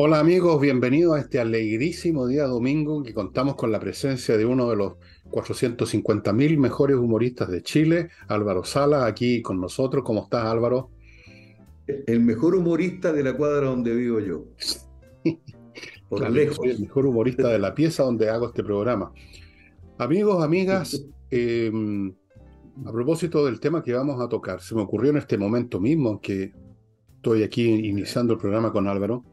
Hola amigos, bienvenidos a este alegrísimo día domingo que contamos con la presencia de uno de los 450.000 mejores humoristas de Chile, Álvaro Sala, aquí con nosotros. ¿Cómo estás Álvaro? El mejor humorista de la cuadra donde vivo yo. Por lejos. el mejor humorista de la pieza donde hago este programa. Amigos, amigas, em, a propósito del tema que vamos a tocar, se me ocurrió en este momento mismo que estoy aquí iniciando el programa con Álvaro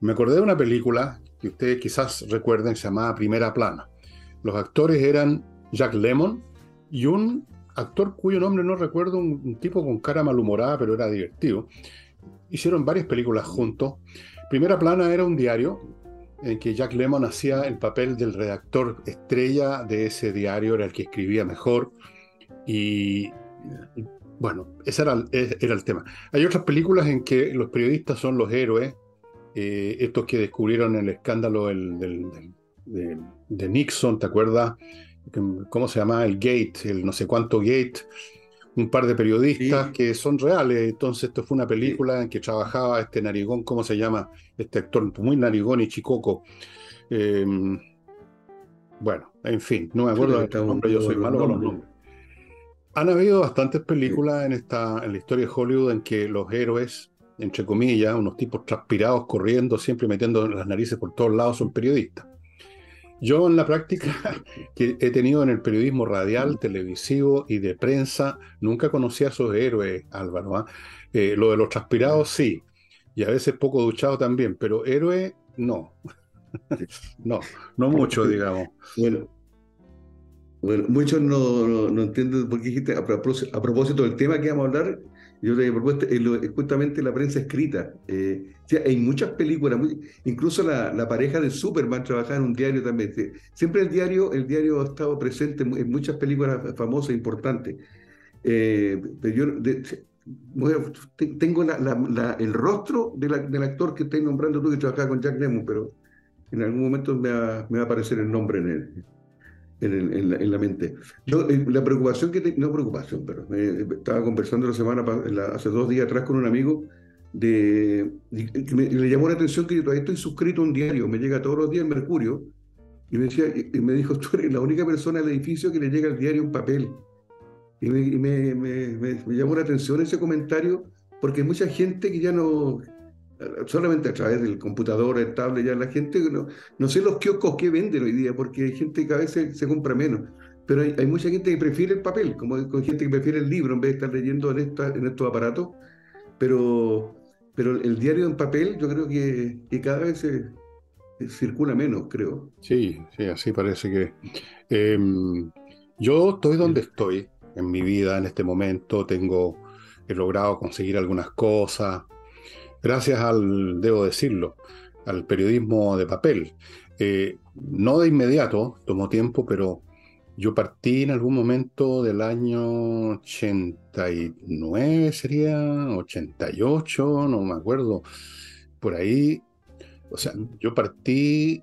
me acordé de una película que ustedes quizás recuerden, se llamaba Primera Plana. Los actores eran Jack Lemmon y un actor cuyo nombre no recuerdo, un, tipo con cara malhumorada, pero era divertido. Hicieron varias películas juntos. Primera Plana era un diario en que Jack Lemmon hacía el papel del redactor estrella de ese diario, era el que escribía mejor. Y, bueno, ese era, era el tema. Hay otras películas en que los periodistas son los héroes eh, estos que descubrieron el escándalo de, Nixon, ¿te acuerdas? ¿Cómo se llama? El Gate, el no sé cuánto Gate, un par de periodistas que son reales. Entonces, esto fue una película en que trabajaba este narigón, ¿cómo se llama? Este actor muy narigón y chicoco. Em, bueno, en fin, no me acuerdo de nombre, yo soy malo con los nombres. Han habido bastantes películas en, esta, en la historia de Hollywood en que los héroes entre comillas, unos tipos transpirados corriendo, siempre metiendo las narices por todos lados, son periodistas. Yo en la práctica que he tenido en el periodismo radial, televisivo y de prensa, nunca conocí a esos héroes, Álvaro. ¿ah? Eh, lo de los transpirados sí, y a veces poco duchado también, pero héroe no. no, no mucho, digamos. Bueno, bueno muchos no, no, entienden por qué dijiste, a, propósito del tema que vamos a hablar, yo te he propuesto justamente la prensa escrita. Eh, hay muchas películas, incluso la, pareja de Superman trabajaba en un diario también. Siempre el diario, el diario ha estado presente en muchas películas famosas e importantes. Eh, yo tengo el rostro del actor que estás nombrando tú que trabajaba con Jack Lemmon, pero en algún momento me va, me va a aparecer el nombre en él en, la, mente. Yo, eh, la preocupación que no preocupación, pero estaba conversando la semana, hace dos días atrás con un amigo, de, me, le llamó la atención que yo todavía estoy suscrito a un diario, me llega todos los días el Mercurio, y me, decía, y me dijo, tú eres la única persona del edificio que le llega el diario en papel. Y me, me llamó la atención ese comentario, porque hay mucha gente que ya no, solamente a través del computador, el tablet, ya la gente, no, no sé los kioscos que venden hoy día, porque hay gente que a veces se compra menos, pero hay, mucha gente que prefiere el papel, como hay gente que prefiere el libro en vez de estar leyendo en, esta, en estos aparatos, pero, pero el diario en papel yo creo que, que cada vez se, circula menos, creo. Sí, sí, así parece que... Em, yo estoy donde estoy en mi vida en este momento, tengo, he logrado conseguir algunas cosas, gracias al, debo decirlo, al periodismo de papel. Eh, no de inmediato, tomó tiempo, pero yo partí en algún momento del año 89, sería 88, no me acuerdo, por ahí. O sea, yo partí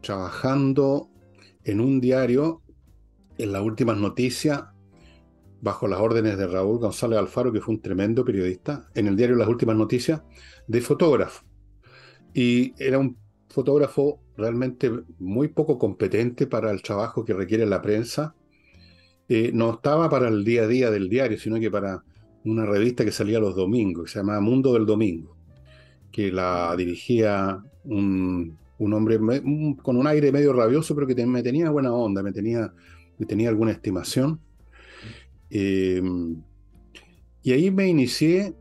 trabajando en un diario en las últimas noticias bajo las órdenes de Raúl González Alfaro, que fue un tremendo periodista, en el diario Las Últimas Noticias, de fotógrafo. Y era un fotógrafo realmente muy poco competente para el trabajo que requiere la prensa. Eh, no estaba para el día a día del diario, sino que para una revista que salía los domingos, que se llamaba Mundo del Domingo, que la dirigía un, hombre con un aire medio rabioso, pero que me tenía buena onda, me tenía, me tenía alguna estimación. Em, y ahí me inicié,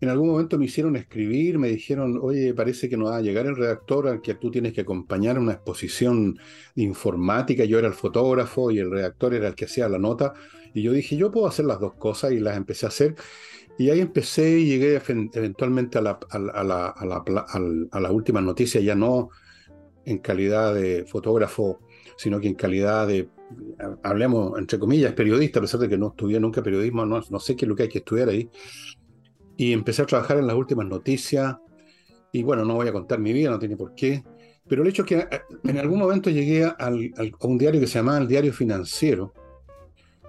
en algún momento me hicieron escribir, me dijeron, oye, parece que no va a llegar el redactor al que tú tienes que acompañar una exposición informática, yo era el fotógrafo y el redactor era el que hacía la nota, y yo dije, yo puedo hacer las dos cosas y las empecé a hacer. Y ahí empecé y llegué eventualmente a la, a la, a la, a la última noticia, ya no en calidad de fotógrafo, sino que en calidad de hablemos entre comillas, periodista, a pesar de que no estudié nunca periodismo, no, no sé qué es lo que hay que estudiar ahí. Y empecé a trabajar en las últimas noticias. Y bueno, no voy a contar mi vida, no tiene por qué. Pero el hecho es que eh, en algún momento llegué a un diario que se llamaba el Diario Financiero,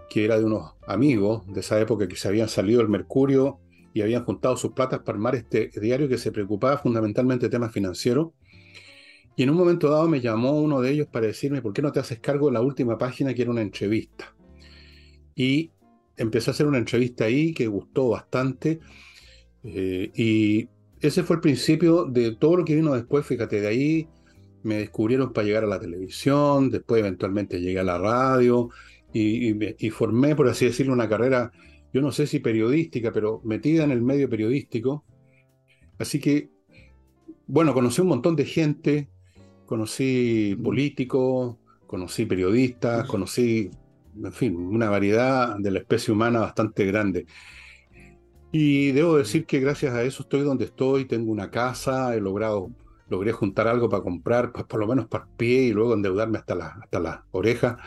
que era de unos amigos de esa época que se habían salido el Mercurio y habían juntado sus platas para armar este diario que se preocupaba fundamentalmente de temas financieros. Y en un momento dado me llamó uno de ellos para decirme, ¿por qué no te haces cargo de la última página que era una entrevista? Y empecé a hacer una entrevista ahí que gustó bastante. Eh, y ese fue el principio de todo lo que vino después. Fíjate, de ahí me descubrieron para llegar a la televisión, después eventualmente llegué a la radio y, y, formé, por así decirlo, una carrera, yo no sé si periodística, pero metida en el medio periodístico. Así que, bueno, conocí un montón de gente, conocí políticos, conocí periodistas, conocí, en fin, una variedad de la especie humana bastante grande. Y debo decir que gracias a eso estoy donde estoy, tengo una casa, he logrado, logré juntar algo para comprar, pues por lo menos para pie y luego endeudarme hasta la, hasta las orejas.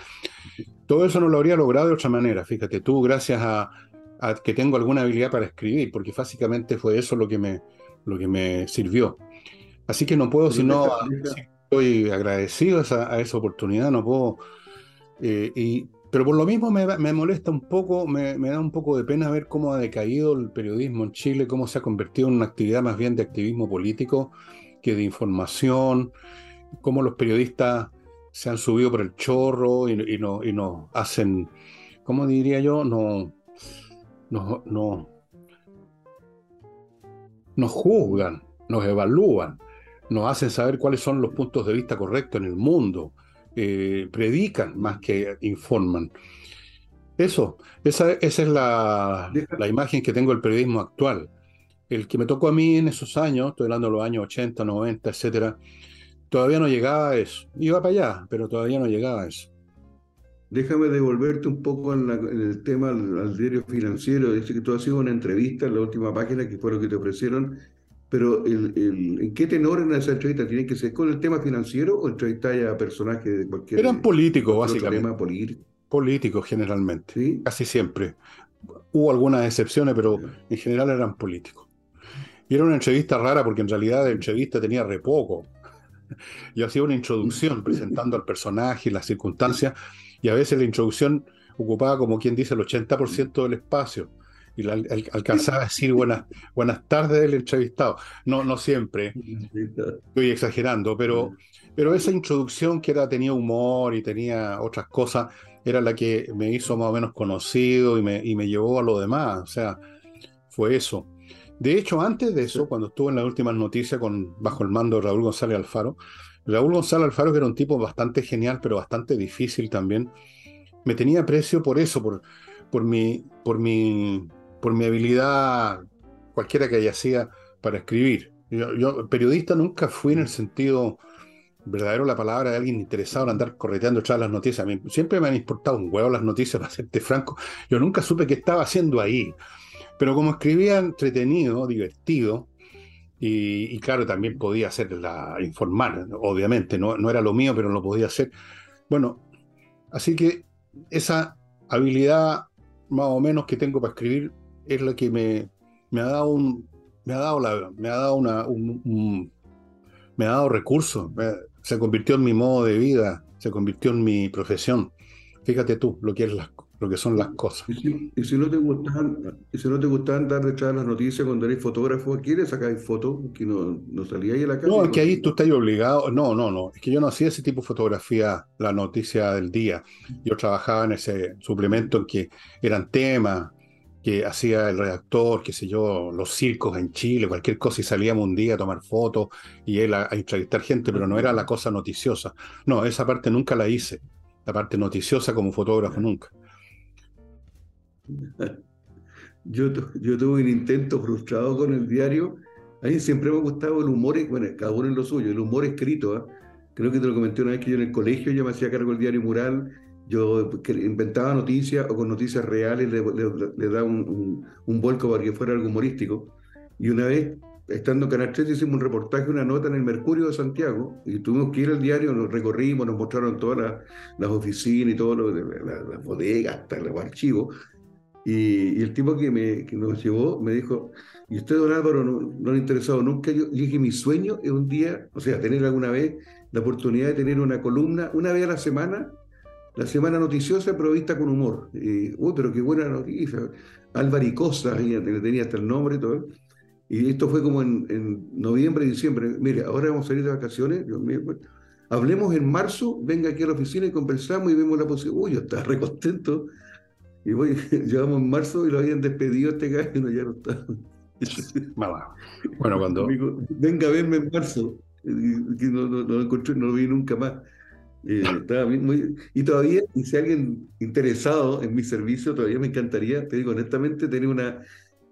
Todo eso no lo habría logrado de otra manera, fíjate tú, gracias a, que tengo alguna habilidad para escribir, porque básicamente fue eso lo que me, lo que me sirvió. Así que no puedo sino estoy agradecido a esa, oportunidad, no puedo. Eh, y, pero por lo mismo me, me molesta un poco, me, me, da un poco de pena ver cómo ha decaído el periodismo en Chile, cómo se ha convertido en una actividad más bien de activismo político que de información, cómo los periodistas se han subido por el chorro y, y, no, y nos hacen, ¿cómo diría yo? No, no, no, nos juzgan, nos evalúan nos hacen saber cuáles son los puntos de vista correctos en el mundo, eh, predican más que informan. Eso, esa, esa es la, la, imagen que tengo del periodismo actual. El que me tocó a mí en esos años, estoy hablando de los años 80, 90, etcétera, todavía no llegaba a eso. Iba para allá, pero todavía no llegaba a eso. Déjame devolverte un poco en, el tema al, diario financiero. Dice que tú has sido una entrevista en la última página, que fue lo que te ofrecieron, pero el, el, ¿en qué tenor en esa entrevista? ¿Tiene que ser con el tema financiero o entrevistar a personajes de cualquier... Eran políticos, básicamente. Tema político? Políticos, generalmente. ¿Sí? Casi siempre. Hubo algunas excepciones, pero en general eran políticos. Y era una entrevista rara porque en realidad la entrevista tenía re poco. Yo hacía una introducción presentando al personaje y las circunstancias, y a veces la introducción ocupaba, como quien dice, el 80% del espacio y la, alcanzaba a decir buenas, buenas tardes del entrevistado. No, no siempre, estoy exagerando, pero, pero esa introducción que era, tenía humor y tenía otras cosas, era la que me hizo más o menos conocido y me, y me llevó a lo demás. O sea, fue eso. De hecho, antes de eso, cuando estuve en las últimas noticias con, bajo el mando de Raúl González Alfaro, Raúl González Alfaro, que era un tipo bastante genial, pero bastante difícil también, me tenía aprecio por eso, por, por, mi, por mi por mi habilidad, cualquiera que haya sido, para escribir. Yo, periodista nunca fui en el sentido verdadero la palabra de alguien interesado en andar correteando todas las noticias. siempre me han importado un huevo las noticias, para serte franco. Yo nunca supe qué estaba haciendo ahí. Pero como escribía entretenido, divertido, y, claro, también podía hacerla, informar, obviamente, no, no era lo mío, pero lo podía hacer. Bueno, así que esa habilidad más o menos que tengo para escribir es la que me, me ha dado un, me ha dado la, me ha dado una, un, me ha dado recursos, se convirtió en mi modo de vida, se convirtió en mi profesión. Fíjate tú lo que es lo que son las cosas. Y si, no te gustan, y si no te gustan andar detrás de las noticias cuando eres fotógrafo, ¿quieres sacar fotos? Que no, no salía ahí a la calle. No, es que ahí tú estás obligado. No, no, no. Es que yo no hacía ese tipo de fotografía, la noticia del día. Yo trabajaba en ese suplemento en que eran temas, que hacía el redactor, qué sé yo, los circos en Chile, cualquier cosa, y salíamos un día a tomar fotos y él a, entrevistar gente, pero no era la cosa noticiosa. No, esa parte nunca la hice, la parte noticiosa como fotógrafo nunca. Yo, yo tuve un intento frustrado con el diario. A mí siempre me ha gustado el humor, bueno, cada uno en lo suyo, el humor escrito. ¿ah? Creo que te lo comenté una vez que yo en el colegio ya me hacía cargo del diario Mural yo inventaba noticias o con noticias reales le, le, daba un, un, vuelco para que fuera algo humorístico. Y una vez, estando en Canal 3, hicimos un reportaje, una nota en el Mercurio de Santiago, y tuvimos que ir al diario, nos recorrimos, nos mostraron todas las, oficinas y todo lo, las bodegas, hasta los archivos. Y, el tipo que, me, que nos llevó me dijo, y usted, don Álvaro, no, no le ha interesado nunca. Yo dije, mi sueño es un día, o sea, tener alguna vez la oportunidad de tener una columna, una vez a la semana, la semana noticiosa provista con humor. uy, pero qué buena noticia. Álvaro Costa, le tenía hasta el nombre y todo. Y esto fue como en, noviembre, diciembre. Mire, ahora vamos a salir de vacaciones. hablemos en marzo, venga aquí a la oficina y conversamos y vemos la posibilidad. Uy, yo estaba re contento. Y voy, llegamos en marzo y lo habían despedido este gallo, ya no está. Bueno, cuando. venga a verme en marzo. no, no, lo encontré, no lo vi nunca más. Eh, y todavía, y si alguien interesado en mi servicio, todavía me encantaría, te digo honestamente, tener una,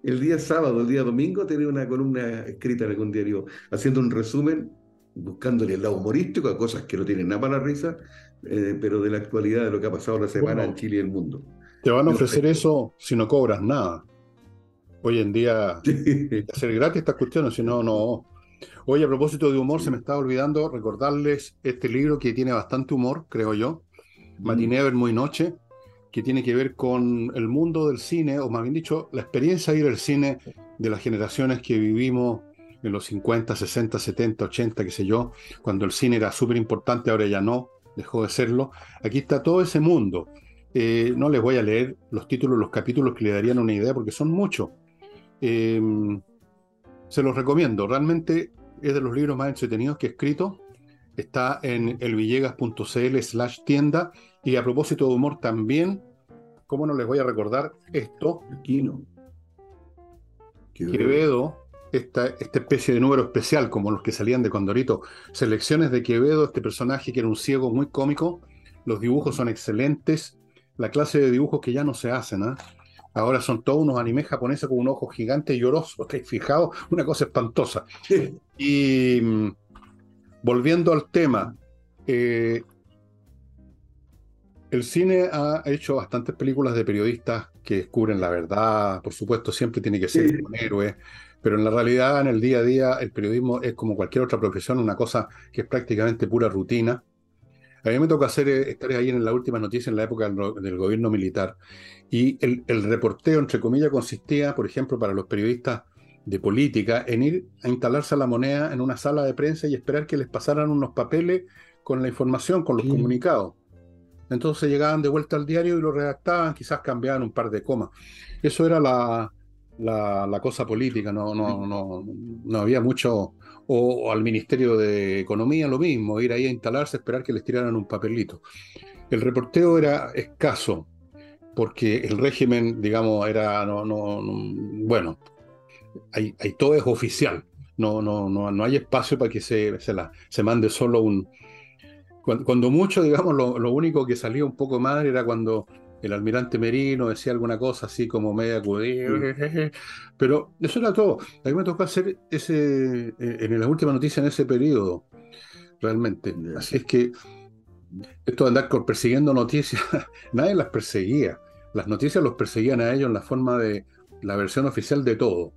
el día sábado, el día domingo, tener una columna escrita en algún diario, haciendo un resumen, buscándole el lado humorístico a cosas que no tienen nada para la risa, eh, pero de la actualidad de lo que ha pasado la semana en Chile y el mundo. Te van a ofrecer eso si no cobras nada. Hoy en día, hacer gratis estas cuestiones, si no, no. Oye, a propósito de humor, se me estaba olvidando recordarles este libro que tiene bastante humor, creo yo. Matiné ver muy noche, que tiene que ver con el mundo del cine, o más bien dicho, la experiencia de ir al cine de las generaciones que vivimos en los 50, 60, 70, 80, qué sé yo, cuando el cine era súper importante, ahora ya no, dejó de serlo. Aquí está todo ese mundo. Eh, no les voy a leer los títulos, los capítulos que le darían una idea, porque son muchos. Eh, se los recomiendo. Realmente es de los libros más entretenidos que he escrito. Está en elvillegas.cl slash tienda. Y a propósito de humor también, ¿cómo no les voy a recordar esto? Quino. Quevedo, esta, esta especie de número especial, como los que salían de Condorito, selecciones de Quevedo, este personaje que era un ciego muy cómico. Los dibujos son excelentes. La clase de dibujos que ya no se hacen, ¿ah? Ahora son todos unos animes japoneses con un ojo gigante y lloroso. ¿Estáis fijados? Una cosa espantosa. Y mm, volviendo al tema, eh, el cine ha hecho bastantes películas de periodistas que descubren la verdad. Por supuesto, siempre tiene que ser un héroe. Pero en la realidad, en el día a día, el periodismo es como cualquier otra profesión, una cosa que es prácticamente pura rutina. A mí me toca hacer, eh, estar ahí en la última noticia en la época del, gobierno militar. Y el, reporteo, entre comillas, consistía, por ejemplo, para los periodistas de política, en ir a instalarse a la moneda en una sala de prensa y esperar que les pasaran unos papeles con la información, con los comunicados. Entonces llegaban de vuelta al diario y lo redactaban, quizás cambiaban un par de comas. Eso era la, la, cosa política, no, no, no, no había mucho, o, al Ministerio de Economía lo mismo, ir ahí a instalarse, esperar que les tiraran un papelito. El reporteo era escaso, porque el régimen, digamos, era, no, no, bueno, hay, todo es oficial, no, no, no, no hay espacio para que se, se, la, se mande solo un... Cuando, mucho, digamos, lo, lo, único que salía un poco mal era cuando el almirante Merino decía alguna cosa así como media acudida, pero eso era todo. A mí me tocó hacer ese, eh, en la última noticia en ese periodo, realmente. Así es que esto de andar persiguiendo noticias, nadie las perseguía. Las noticias los perseguían a ellos en la forma de la versión oficial de todo.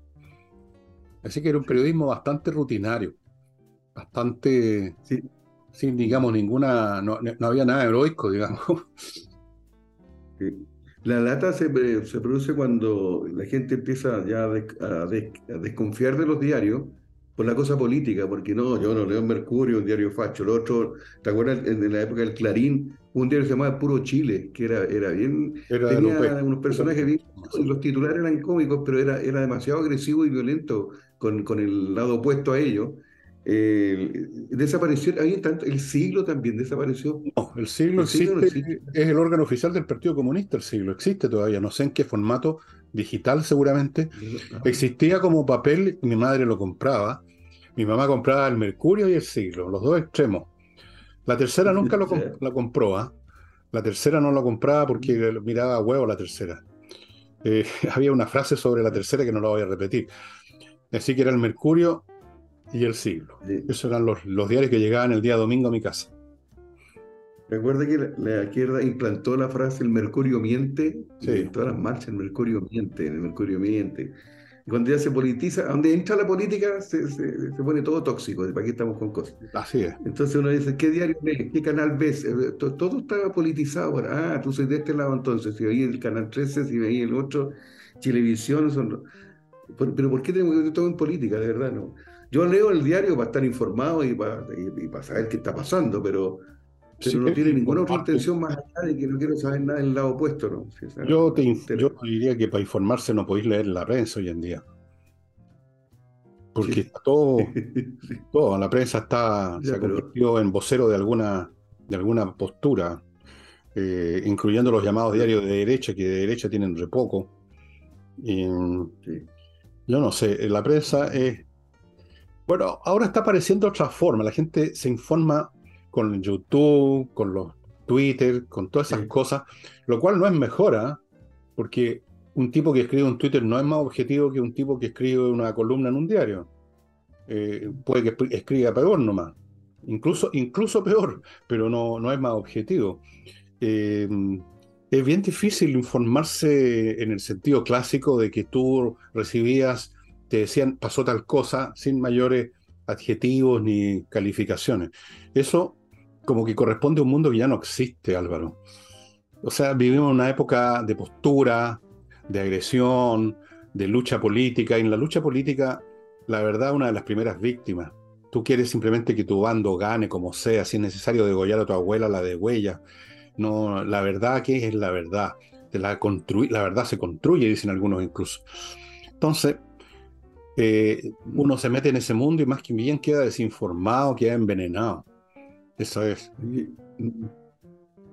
Así que era un periodismo bastante rutinario, bastante, sin, digamos, ninguna, no, no había nada heroico, digamos. La lata se, se, produce cuando la gente empieza ya a, desconfiar de los diarios por la cosa política, porque no, yo no leo Mercurio, un diario facho, el otro, ¿te acuerdas? En, la época del Clarín, un diario que se llamaba Puro Chile, que era, era bien, tenía unos personajes bien, los titulares eran cómicos, pero era, era demasiado agresivo y violento con, con el lado opuesto a ellos. Eh, desapareció, ahí tanto, el siglo también desapareció. No, el siglo, existe, es el órgano oficial del Partido Comunista, el siglo existe todavía, no sé en qué formato, digital seguramente. Existía como papel, mi madre lo compraba, mi mamá compraba el Mercurio y el siglo, los dos extremos. La tercera nunca lo la compró, ¿ah? la tercera no lo compraba porque miraba a huevo la tercera. Eh, había una frase sobre la tercera que no la voy a repetir. Así que era el Mercurio y el siglo. Esos eran los, los, diarios que llegaban el día domingo a mi casa. Recuerda que la, izquierda implantó la frase el mercurio miente en todas las marchas, el mercurio miente, el mercurio miente. Y cuando ya se politiza, donde entra la política se, se, pone todo tóxico, ¿para qué estamos con cosas? Así es. Entonces uno dice, ¿qué diario ves? ¿Qué canal ves? Eh, todo, estaba politizado. Ah, tú soy de este lado entonces, si veía el canal 13, si veía el otro, televisión, son... Pero ¿por qué tenemos que ver todo en política? De verdad, no. Yo leo el diario para estar informado y para, y, para saber qué está pasando, pero, pero no tiene ninguna otra intención más allá de que no quiero saber nada del lado opuesto, ¿no? yo, te, yo diría que para informarse no podéis leer la prensa hoy en día. Porque todo, todo, la prensa está, se ha convertido en vocero de alguna, de alguna postura, eh, incluyendo los llamados diarios de derecha, que de derecha tienen re poco. Yo no sé, la prensa es... Bueno, ahora está apareciendo otra forma, la gente se informa con YouTube, con los Twitter, con todas esas cosas, lo cual no es mejora, ¿ah? porque un tipo que escribe un Twitter no es más objetivo que un tipo que escribe una columna en un diario. Eh, puede que escriba peor nomás, incluso, incluso peor, pero no, no es más objetivo. Eh, es bien difícil informarse en el sentido clásico de que tú recibías, te decían pasó tal cosa sin mayores adjetivos ni calificaciones. Eso como que corresponde a un mundo que ya no existe, Álvaro. O sea, vivimos una época de postura, de agresión, de lucha política. Y en la lucha política, la verdad, una de las primeras víctimas. Tú quieres simplemente que tu bando gane como sea, si es necesario degollar a tu abuela, la de huella. No, la verdad que es la verdad. la, la verdad se construye, dicen algunos incluso. Entonces, eh, uno se mete en ese mundo y más que bien queda desinformado, queda envenenado. Eso es.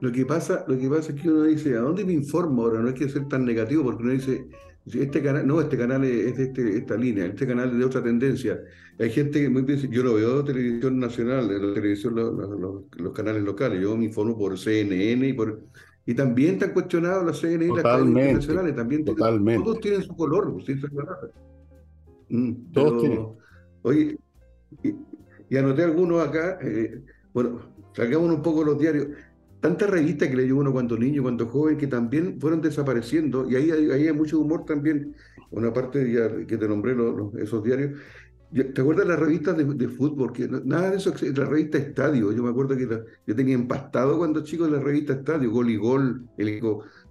Lo que pasa, lo que pasa es que uno dice, ¿a dónde me informo ahora? No hay que ser tan negativo, porque uno dice, este canal, no, este canal es de este, esta línea, este canal es de otra tendencia. Hay gente que muy bien, yo no veo televisión nacional, la televisión, los, canales locales, yo me informo por CNN y por y también están cuestionados las CNN y las cadenas internacionales, también totalmente. todos tienen su color, ¿sí? Mm, todos tienen. Oye, y, anoté algunos acá, eh, bueno, sacamos un poco los diarios. Tantas revistas que leyó uno cuando niño, cuando joven, que también fueron desapareciendo, y ahí, ahí hay mucho humor también, una parte ya que te nombré esos diarios. ¿Te acuerdas de las revistas de, fútbol? Que nada de eso, la revista Estadio. Yo me acuerdo que yo tenía empastado cuando chico la revista Estadio, Gol y Gol, el,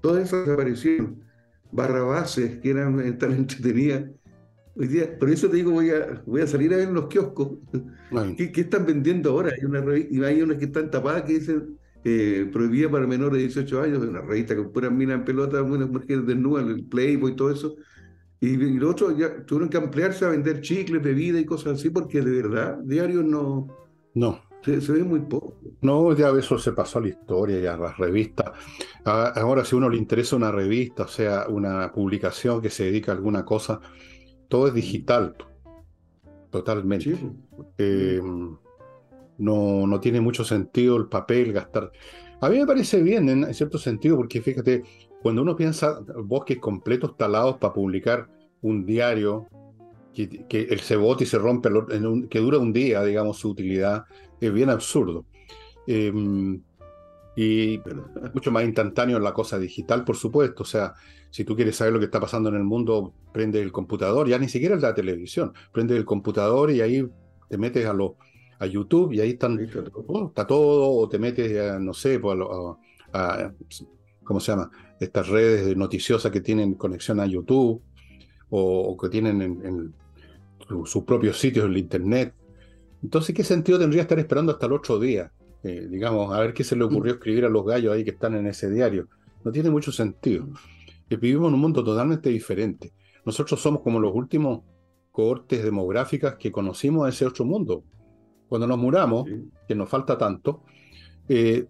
todas esas desaparecieron. Barrabases, que eran tan entretenidas. Hoy día, por eso te digo, voy a, voy a salir a ver en los kioscos. ¿Qué, están vendiendo ahora? Hay una y hay unas que están tapadas que dicen eh, prohibida para menores de 18 años, una revista con puras minas en pelota, unas mujeres desnudas, el Playboy y todo eso. Y, los otros ya tuvieron que ampliarse a vender chicles, bebidas y cosas así, porque de verdad, diarios no. No. Se, ve muy poco. No, ya eso se pasó a la historia, ya las revistas. Ahora, si a uno le interesa una revista, o sea, una publicación que se dedica a alguna cosa, todo es digital, totalmente. Eh, no, no tiene mucho sentido el papel, gastar. A mí me parece bien en, cierto sentido, porque fíjate, cuando uno piensa bosques completos talados para publicar un diario, que, que el cebote y se rompe, que dura un día, digamos, su utilidad, es bien absurdo. Em, y mucho más instantáneo en la cosa digital, por supuesto. O sea, si tú quieres saber lo que está pasando en el mundo, prende el computador, ya ni siquiera es la televisión, prende el computador y ahí te metes a, lo, a YouTube y ahí están, oh, está todo, o te metes, a, no sé, pues, a, ¿cómo se llama? Estas redes noticiosas que tienen conexión a YouTube o, que tienen en, sus propios sitios en el Internet. Entonces, ¿qué sentido tendría estar esperando hasta el otro día? Eh, digamos, a ver qué se le ocurrió mm. escribir a los gallos ahí que están en ese diario. No tiene mucho sentido. Que vivimos en un mundo totalmente diferente. Nosotros somos como los últimos cohortes demográficas que conocimos ese otro mundo. Cuando nos muramos, que nos falta tanto, eh,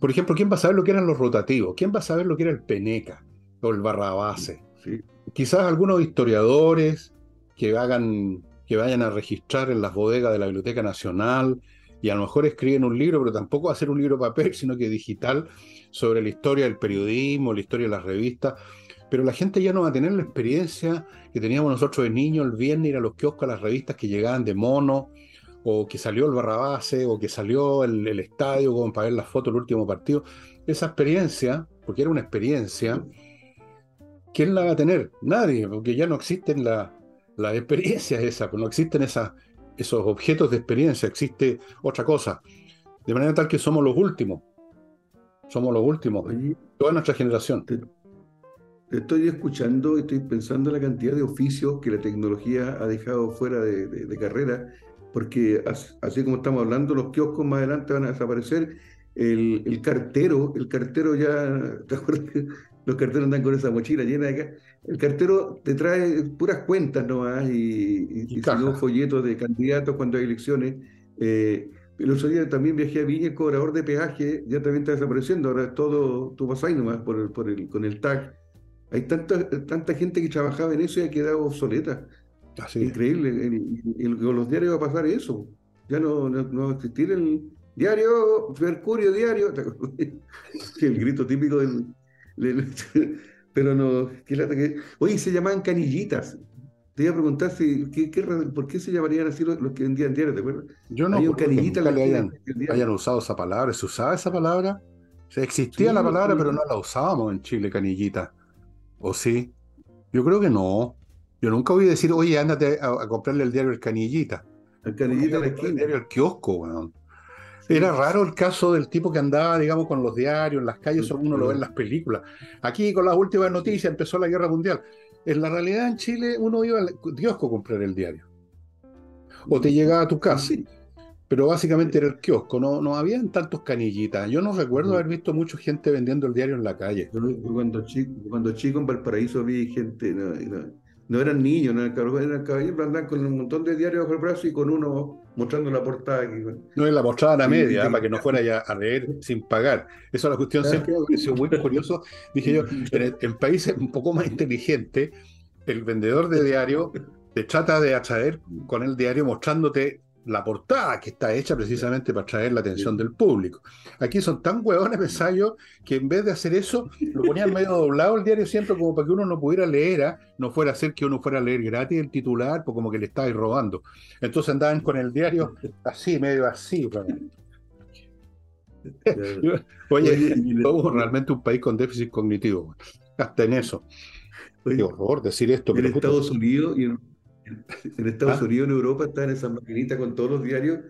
por ejemplo, ¿quién va a saber lo que eran los rotativos? ¿Quién va a saber lo que era el peneca o el barrabase? Quizás algunos historiadores que hagan que vayan a registrar en las bodegas de la Biblioteca Nacional y a lo mejor escriben un libro, pero tampoco va a ser un libro papel, sino que digital, sobre la historia del periodismo, la historia de las revistas. Pero la gente ya no va a tener la experiencia que teníamos nosotros de niños el viernes, ir a los kioscos, a las revistas que llegaban de mono, o que salió el barrabase, o que salió el, estadio como para ver las fotos del último partido. Esa experiencia, porque era una experiencia, ¿quién la va a tener? Nadie, porque ya no existen la, la experiencia esa, no existen esas esos objetos de experiencia, existe otra cosa. De manera tal que somos los últimos. Somos los últimos. toda nuestra generación. Te, estoy escuchando y estoy pensando en la cantidad de oficios que la tecnología ha dejado fuera de, carrera, porque así como estamos hablando, los kioscos más adelante van a desaparecer el, el, cartero, el cartero ya, ¿te acuerdas los carteros andan con esa mochila llena de acá? El cartero te trae puras cuentas nomás y, y, y, folletos de candidatos cuando hay elecciones. Eh, el otro día también viajé a Viña, el cobrador de peaje ya también está desapareciendo, ahora todo, tú vas ahí nomás por el, por el, con el TAC. Hay tanta, tanta gente que trabajaba en eso y ha quedado obsoleta. Increíble. con los diarios va a pasar eso. Ya no, no, va a existir el diario, Mercurio Diario. el grito típico del. pero no, qué lata que. Oye, se llamaban canillitas. Te iba a preguntar si, ¿qué, qué, por qué se llamarían así los, que vendían diarios, ¿te acuerdas? Yo no creo que le hayan, hayan, usado esa palabra. ¿Se usaba esa palabra? O existía la palabra, pero no la usábamos en Chile, canillita. ¿O sí? Yo creo que no. Yo nunca oí decir, oye, ándate a, comprarle el diario El Canillita. El Canillita el, el diario El Kiosco, weón. Era raro el caso del tipo que andaba, digamos, con los diarios en las calles, uno lo ve en las películas. Aquí, con las últimas noticias, empezó la guerra mundial. En la realidad, en Chile, uno iba al kiosco a comprar el diario. O te llegaba a tu casa. Pero básicamente era el kiosco, no, no habían tantos canillitas. Yo no recuerdo haber visto mucha gente vendiendo el diario en la calle. cuando chico, cuando chico en Valparaíso vi gente, no, no, eran niños, no eran caballeros, andaban con un montón de diarios bajo el brazo y con uno mostrando la portada. Aquí. No, y la mostraban a media, para que no fuera ya a leer sin pagar. Eso es la cuestión siempre me pareció muy curioso. Dije yo, en, países un poco más inteligentes, el vendedor de diario te trata de atraer con el diario mostrándote la portada que está hecha precisamente para atraer la atención del público. Aquí son tan huevones pensayos que en vez de hacer eso, lo ponían medio doblado el diario siempre como para que uno no pudiera leer, ¿ah? no fuera a ser que uno fuera a leer gratis el titular, pues como que le estáis robando. Entonces andaban con el diario así, medio así. Oye, somos realmente un país con déficit cognitivo, hasta en eso. Qué horror decir esto. En Estados Unidos y en en Estados ¿Ah? Unidos, en Europa, estaban esas maquinitas con todos los diarios.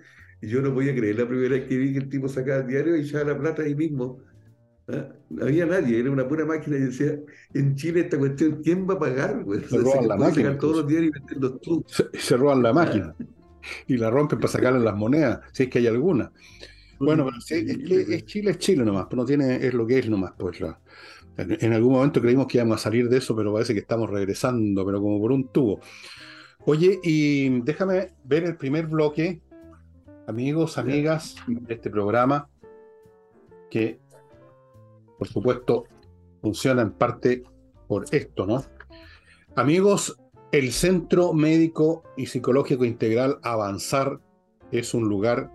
Y yo no podía creer la primera vez que vi que el tipo sacaba el diario y echaba la plata ahí mismo. ¿Ah? No había nadie, era una pura máquina. Y decía, en Chile esta cuestión, ¿quién va a pagar? Se roban la máquina. todos los diarios y venderlos tú. Se, roban la máquina. Y la rompen para sacarle las monedas, si es que hay alguna. Bueno, pero sí, es que es Chile, es Chile nomás, pero no tiene, es lo que es nomás, pues. en, algún momento creímos que íbamos a salir de eso, pero parece que estamos regresando, pero como por un tubo. Oye, y déjame ver el primer bloque, amigos, amigas de este programa, que por supuesto funciona en parte por esto, ¿no? Amigos, el Centro Médico y Psicológico Integral Avanzar es un lugar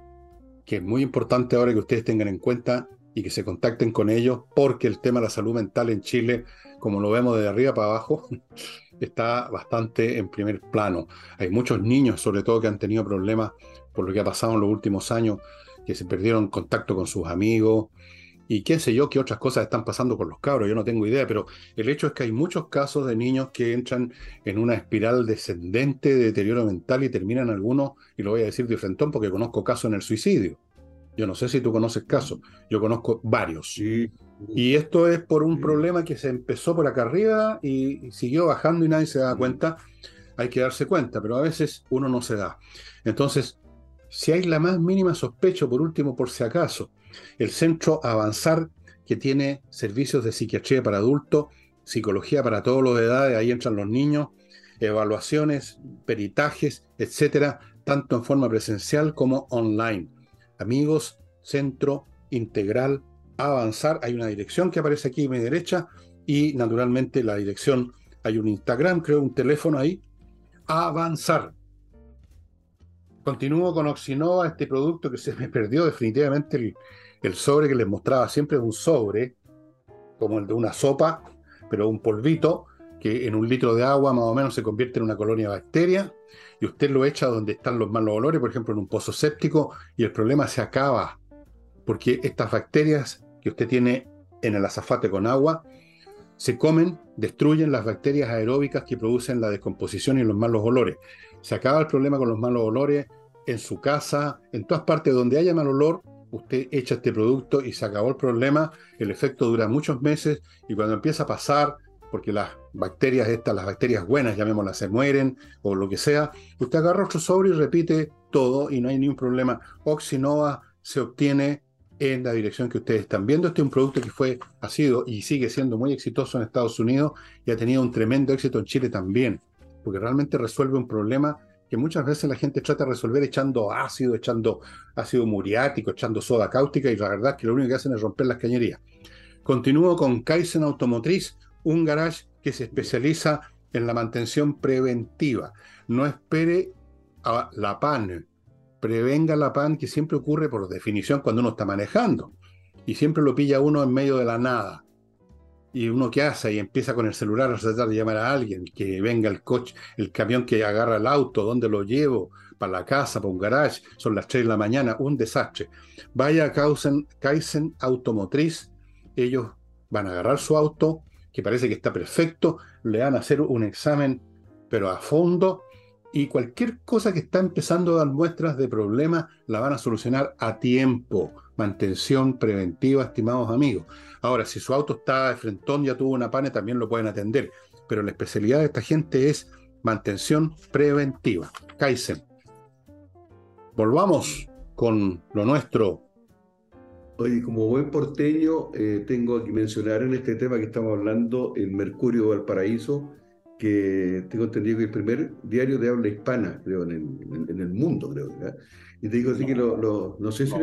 que es muy importante ahora que ustedes tengan en cuenta y que se contacten con ellos, porque el tema de la salud mental en Chile, como lo vemos de arriba para abajo, está bastante en primer plano. Hay muchos niños, sobre todo, que han tenido problemas por lo que ha pasado en los últimos años, que se perdieron contacto con sus amigos y qué sé yo, qué otras cosas están pasando con los cabros, yo no tengo idea, pero el hecho es que hay muchos casos de niños que entran en una espiral descendente de deterioro mental y terminan algunos, y lo voy a decir de frentón porque conozco casos en el suicidio. Yo no sé si tú conoces casos, yo conozco varios. Sí, y esto es por un problema que se empezó por acá arriba y siguió bajando y nadie se da cuenta. Hay que darse cuenta, pero a veces uno no se da. Entonces, si hay la más mínima sospecha, por último, por si acaso, el centro Avanzar, que tiene servicios de psiquiatría para adultos, psicología para todos los de edades, ahí entran los niños, evaluaciones, peritajes, etcétera, tanto en forma presencial como online. Amigos, Centro Integral avanzar. Hay una dirección que aparece aquí a mi derecha y naturalmente la dirección, hay un Instagram, creo, un teléfono ahí. Avanzar. Continúo con Oxinova, este producto que se me perdió definitivamente el, sobre que les mostraba siempre, un sobre, como el de una sopa, pero un polvito, que en un litro de agua más o menos se convierte en una colonia de bacterias, y usted lo echa donde están los malos olores, por ejemplo en un pozo séptico, y el problema se acaba, porque estas bacterias que usted tiene en el azafate con agua, se comen, destruyen las bacterias aeróbicas que producen la descomposición y los malos olores. Se acaba el problema con los malos olores en su casa, en todas partes donde haya mal olor, usted echa este producto y se acabó el problema. El efecto dura muchos meses y cuando empieza a pasar, porque las bacterias estas, las bacterias buenas, llamémoslas, se mueren o lo que sea, usted agarra otro sobre y repite todo y no hay ningún problema. Oxinova se obtiene en la dirección que ustedes están viendo. Este es un producto que fue, ha sido y sigue siendo muy exitoso en Estados Unidos y ha tenido un tremendo éxito en Chile también, porque realmente resuelve un problema que muchas veces la gente trata de resolver echando ácido, echando ácido muriático, echando soda cáustica y la verdad es que lo único que hacen es romper las cañerías. Continúo con Kaizen Automotriz, un garage que se especializa en la mantención preventiva. No espere a la PAN, prevenga la PAN que siempre ocurre por definición cuando uno está manejando y siempre lo pilla uno en medio de la nada. Y uno que hace y empieza con el celular a tratar de llamar a alguien, que venga el coche, el camión que agarra el auto, dónde lo llevo, para la casa, para un garage, son las 3 de la mañana, un desastre. Vaya a Kaizen, Automotriz, ellos van a agarrar su auto, que parece que está perfecto, le van a hacer un examen, pero a fondo, y cualquier cosa que está empezando a dar muestras de problemas la van a solucionar a tiempo. Mantención preventiva, estimados amigos. Ahora, si su auto está de frentón, ya tuvo una pane, también lo pueden atender. Pero la especialidad de esta gente es mantención preventiva. Kaizen. Volvamos con lo nuestro. Oye, como buen porteño, eh, tengo que mencionar en este tema que estamos hablando el Mercurio Valparaíso que tengo entendido que el primer diario de habla hispana, creo, en el, en, el mundo, creo. Y te digo así que lo, no sé si...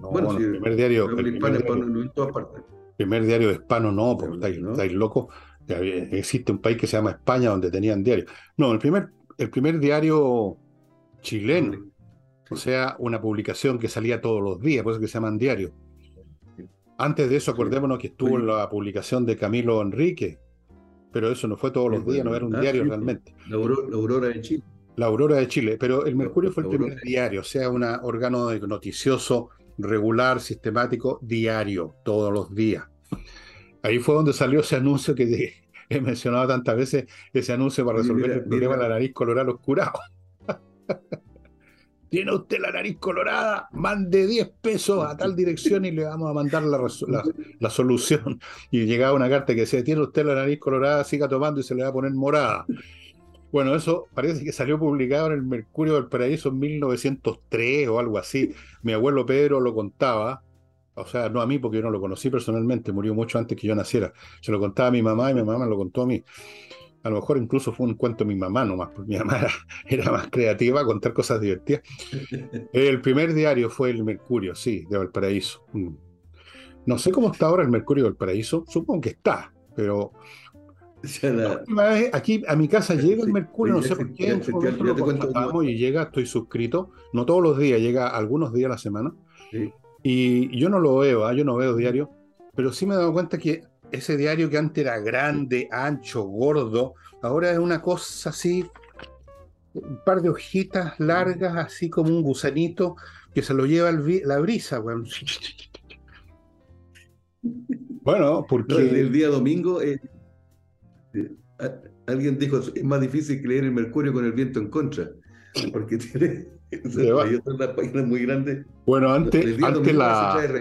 bueno, el primer diario... El primer diario, en todas partes. primer diario hispano no, porque estáis, ¿no? estáis locos. Existe un país que se llama España donde tenían diario. No, el primer, el primer diario chileno, o sea, una publicación que salía todos los días, por eso que se llaman diarios. Antes de eso, acordémonos que estuvo la publicación de Camilo Enrique, pero eso no fue todos los días, no era un ah, diario realmente. La, Aurora de Chile. La Aurora de Chile, pero el Mercurio fue el primer diario, o sea, un órgano noticioso regular, sistemático, diario, todos los días. Ahí fue donde salió ese anuncio que he mencionado tantas veces, ese anuncio para resolver el problema de la nariz colorada oscurado. tiene usted la nariz colorada, mande 10 pesos a tal dirección y le vamos a mandar la, solución. Y llegaba una carta que decía, tiene usted la nariz colorada, siga tomando y se le va a poner morada. Bueno, eso parece que salió publicado en el Mercurio del Paraíso en 1903 o algo así. Mi abuelo Pedro lo contaba, o sea, no a mí porque yo no lo conocí personalmente, murió mucho antes que yo naciera. Se lo contaba a mi mamá y mi mamá me lo contó a mí. A lo mejor incluso fue un cuento de mi mamá nomás, porque mi mamá era, más creativa contar cosas divertidas. El primer diario fue el Mercurio, sí, de Valparaíso. Mm. No sé cómo está ahora el Mercurio del Paraíso, supongo que está, pero aquí a mi casa llega el Mercurio, no sé por qué, y llega, estoy suscrito, no todos los días, llega algunos días a la semana. Y yo no lo veo, ¿ah? yo no veo diario, pero sí me he dado cuenta que ese diario que antes era grande, ancho, gordo, ahora es una cosa así, un par de hojitas largas, así como un gusanito que se lo lleva la brisa, Bueno, porque... el día domingo, eh, eh, alguien dijo, es más difícil que leer el Mercurio con el viento en contra, porque tiene... una página muy grande. Bueno, antes, antes la,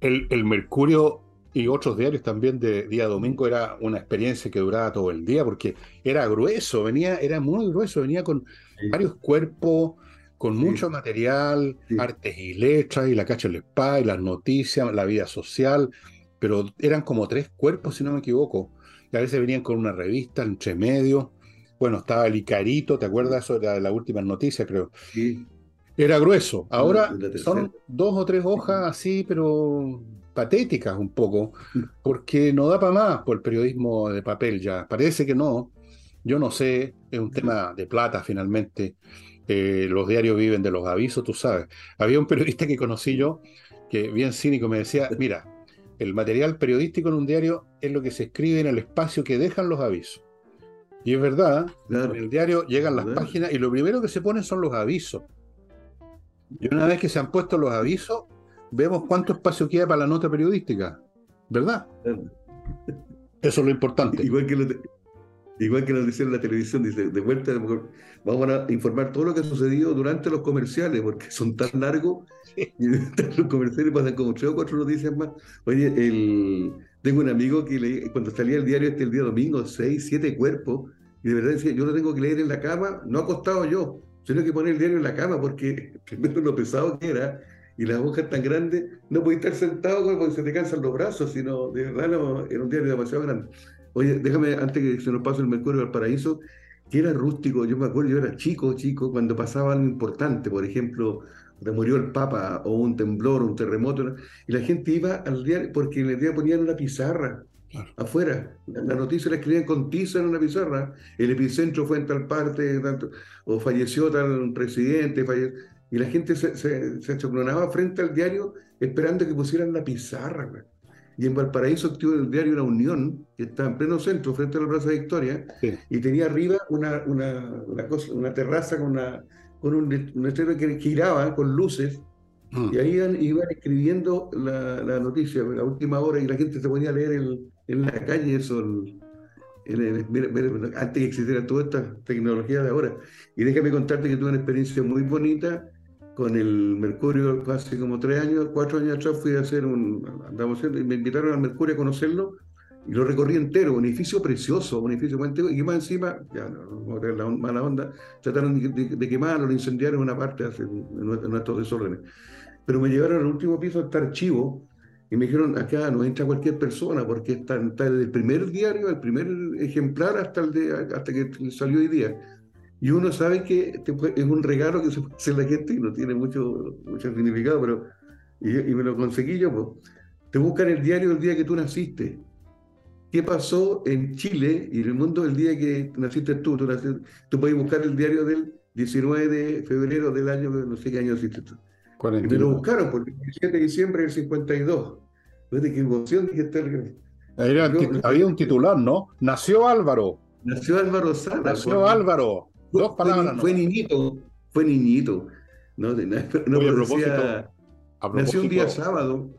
el, el Mercurio y otros diarios también de día domingo era una experiencia que duraba todo el día porque era grueso, venía, era muy grueso, venía con varios cuerpos, con mucho material, artes y letras, y la cacha del spa, y las noticias, la vida social, pero eran como tres cuerpos, si no me equivoco. Y a veces venían con una revista entre medio. Bueno, estaba el Icarito, ¿te acuerdas? Eso era de las últimas noticias, creo. Sí. Era grueso. Ahora son dos o tres hojas así, pero patéticas un poco, porque no da para más por el periodismo de papel ya. Parece que no. Yo no sé, es un tema de plata finalmente. Eh, los diarios viven de los avisos, tú sabes. Había un periodista que conocí yo, que bien cínico me decía, mira, el material periodístico en un diario es lo que se escribe en el espacio que dejan los avisos. Y es verdad, en el diario llegan las páginas y lo primero que se ponen son los avisos. Y una vez que se han puesto los avisos, vemos cuánto espacio queda para la nota periodística, ¿verdad? Eso es lo importante. Igual que, lo, igual que nos decían en la televisión, dice, de vuelta, vamos a informar todo lo que ha sucedido durante los comerciales, porque son tan largos, y los comerciales pasan como tres o cuatro noticias más. Oye, el, tengo un amigo que le, cuando salía el diario este el día domingo, seis, siete cuerpos, y de verdad decía, yo lo tengo que leer en la cama, no acostado yo, sino que poner el diario en la cama, porque primero lo pesado que era, y las hojas tan grandes, no podías estar sentado porque se te cansan los brazos, sino de verdad no, era un diario demasiado grande. Oye, déjame, antes que se nos pase el Mercurio al Paraíso, que era rústico, yo me acuerdo, yo era chico, chico, cuando pasaba algo importante, por ejemplo, murió el Papa o un temblor, un terremoto, y la gente iba al diario, porque en el día ponían una pizarra afuera, la noticia la escribían con tiza en una pizarra, el epicentro fue en tal parte, tanto, o falleció tal presidente, y la gente se, se, se frente al diario esperando que pusieran la pizarra. Y en Valparaíso activo el diario La Unión, que está en pleno centro, frente a la Plaza Victoria, y tenía arriba una, una, una, cosa, una terraza con, una, con un, un que giraba con luces, mm. y ahí iban, iban escribiendo la, la, noticia, la última hora, y la gente se ponía a leer el, en la calle eso, antes que existiera toda esta tecnología de ahora. Y déjame contarte que tuve una experiencia muy bonita con el Mercurio hace como tres años, cuatro años atrás fui a hacer un, andamos me invitaron al Mercurio a conocerlo y lo recorrí entero, un edificio precioso, un edificio antiguo, y más encima, ya no, vamos a tener la mala onda, trataron de, quemarlo, lo incendiaron en una parte en nuestros desórdenes. Pero me llevaron al último piso hasta archivo, y me dijeron, acá no entra cualquier persona, porque está, está desde el primer diario, el primer ejemplar, hasta, el de, hasta que salió hoy día. Y uno sabe que es un regalo que se puede hacer la gente y no tiene mucho, mucho significado, pero y, me lo conseguí yo. Pues. Te buscan el diario el día que tú naciste. ¿Qué pasó en Chile y en el mundo el día que naciste tú? Tú, tú puedes buscar el diario del 19 de febrero del año, no sé qué año naciste tú. Y me lo buscaron porque el 17 de diciembre del 52. ¿Ves qué emoción? Dije, había un titular, ¿no? Nació Álvaro. Nació Álvaro Sala. Nació Álvaro. Dos palabras. Fue, niñito, fue niñito. No, no, no nació un día sábado.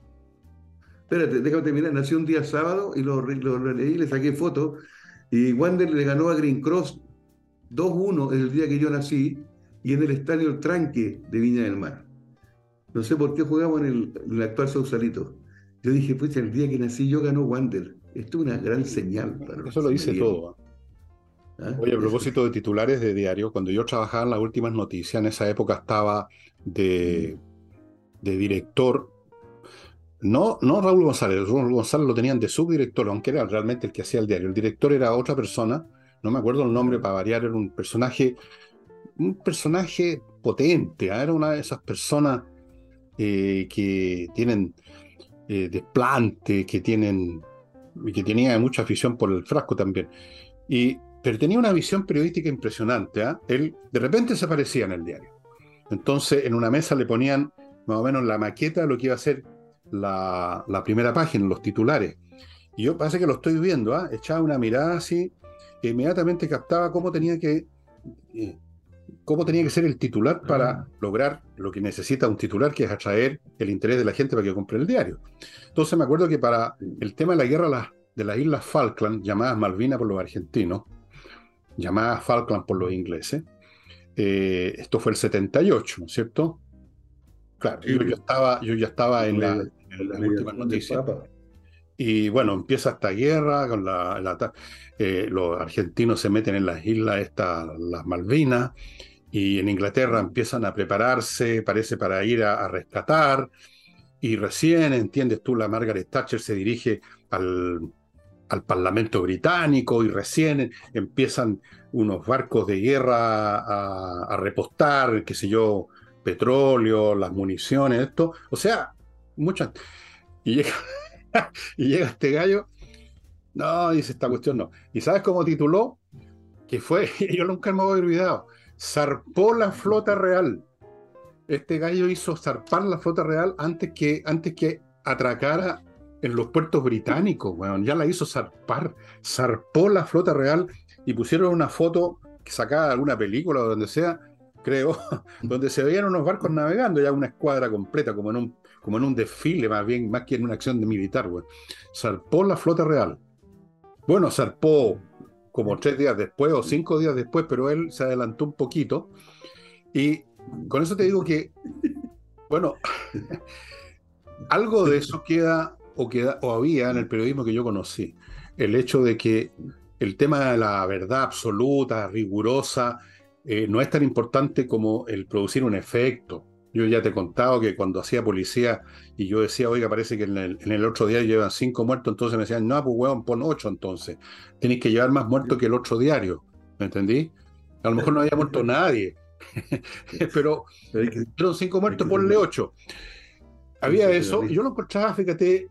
Espérate, déjame terminar. Nació un día sábado y lo, lo, leí, le saqué foto. Y Wander le ganó a Green Cross 2-1 el día que yo nací y en el estadio El Tranque de Viña del Mar. No sé por qué jugamos en el, actual Sausalito. Yo dije, pues el día que nací yo ganó Wander. Esto es una gran señal. Eso lo dice todo. ¿Ah? Oye, a propósito de titulares de diario, cuando yo trabajaba en las últimas noticias, en esa época estaba de, de director, no, no Raúl González, Raúl González lo tenían de subdirector, aunque era realmente el que hacía el diario. El director era otra persona, no me acuerdo el nombre para variar, era un personaje, un personaje potente, ¿ah? era una de esas personas eh, que tienen eh, desplante, que tienen que tenía mucha afición por el frasco también. Y, pero tenía una visión periodística impresionante. ¿ah? Él de repente se aparecía en el diario. Entonces en una mesa le ponían más o menos la maqueta de lo que iba a ser la, primera página, los titulares. Y yo parece que lo estoy viendo, ¿ah? echaba una mirada así, e inmediatamente captaba cómo tenía que eh, cómo tenía que ser el titular para ah. lograr lo que necesita un titular, que es atraer el interés de la gente para que compre el diario. Entonces me acuerdo que para el tema de la guerra de las Islas Falkland, llamadas Malvinas por los argentinos, llamadas Falkland por los ingleses, eh, esto fue el 78, ¿no es cierto? Claro, yo, ya estaba, yo ya estaba en, la, las últimas noticias. Y bueno, empieza esta guerra, con la, eh, los argentinos se meten en las islas, estas, las Malvinas, y en Inglaterra empiezan a prepararse, parece para ir a, rescatar, y recién, entiendes tú, la Margaret Thatcher se dirige al, al Parlamento británico y recién empiezan unos barcos de guerra a, repostar, qué sé yo, petróleo, las municiones, esto. O sea, muchas. Y llega, y llega este gallo, no, dice esta cuestión no. ¿Y sabes cómo tituló? Que fue, yo nunca me voy olvidado, zarpó la flota real. Este gallo hizo zarpar la flota real antes que, antes que atracara en los puertos británicos, bueno, ya la hizo zarpar, zarpó la flota real y pusieron una foto que sacaba de alguna película o donde sea, creo, donde se veían unos barcos navegando, ya una escuadra completa, como en un como en un desfile, más bien, más que en una acción de militar, güey. Zarpó la flota real. Bueno, zarpó como tres días después o cinco días después, pero él se adelantó un poquito. Y con eso te digo que, bueno, algo de eso queda o, queda o había en el periodismo que yo conocí. El hecho de que el tema de la verdad absoluta, rigurosa, eh, no es tan importante como el producir un efecto Yo ya te he contado que cuando hacía policía y yo decía, oiga, parece que en el, otro día llevan cinco muertos, entonces me decían, no, pues weón, pon ocho entonces. Tenéis que llevar más muertos que el otro diario. ¿Me entendí? A lo mejor no había muerto nadie. pero fueron cinco muertos, ponle ocho. Había eso, y yo lo encontraba, fíjate,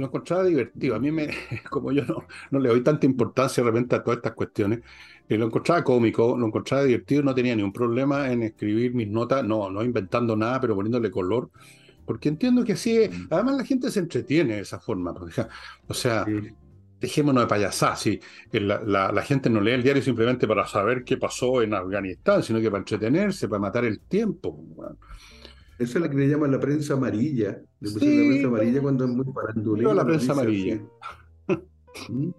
lo encontraba divertido. A mí me, como yo no, no le doy tanta importancia de repente a todas estas cuestiones, eh, lo encontraba cómico, lo encontraba divertido, no tenía ningún problema en escribir mis notas, no, no inventando nada, pero poniéndole color, porque entiendo que así es. Mm. Además la gente se entretiene de esa forma. O sea, dejémonos de payasar, si la, la, gente no lee el diario simplemente para saber qué pasó en Afganistán, sino que para entretenerse, para matar el tiempo. Esa es la que le llaman la prensa amarilla. Le puse la prensa amarilla cuando es muy parandulera. la prensa amarilla. ¿Mm?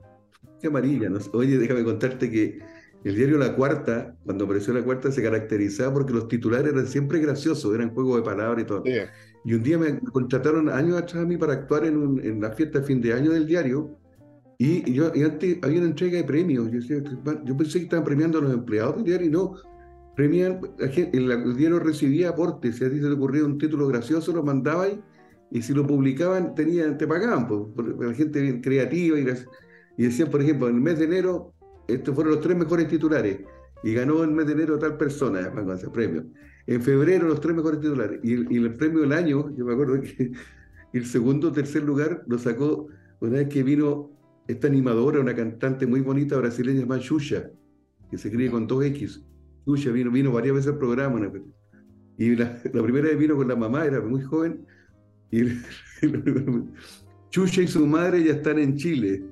¿Qué amarilla? Oye, déjame contarte que el diario La Cuarta, cuando apareció La Cuarta, se caracterizaba porque los titulares eran siempre graciosos, eran juegos de palabras y todo. Y un día me contrataron años atrás a mí para actuar en, en la fiesta de fin de año del diario y, yo, antes había una entrega de premios. Yo, pensé que estaban premiando a los empleados del diario y no. Premian, el, diario recibía aportes. Si a ti se te ocurría un título gracioso, lo mandabas y, si lo publicaban tenían, te pagaban. Por, la gente creativa. Y, y decían, por ejemplo, en el mes de enero, estos fueron los tres mejores titulares. Y ganó el mes de enero tal persona, con ese premio. En febrero, los tres mejores titulares. Y el, y el premio del año, yo me acuerdo que el segundo o tercer lugar lo sacó una vez que vino esta animadora, una cantante muy bonita brasileña llamada Xuxa, que se escribe con dos X. Xuxa vino, vino varias veces al programa. Y la, primera vez vino con la mamá, era muy joven. Y Xuxa y su madre ya están en Chile.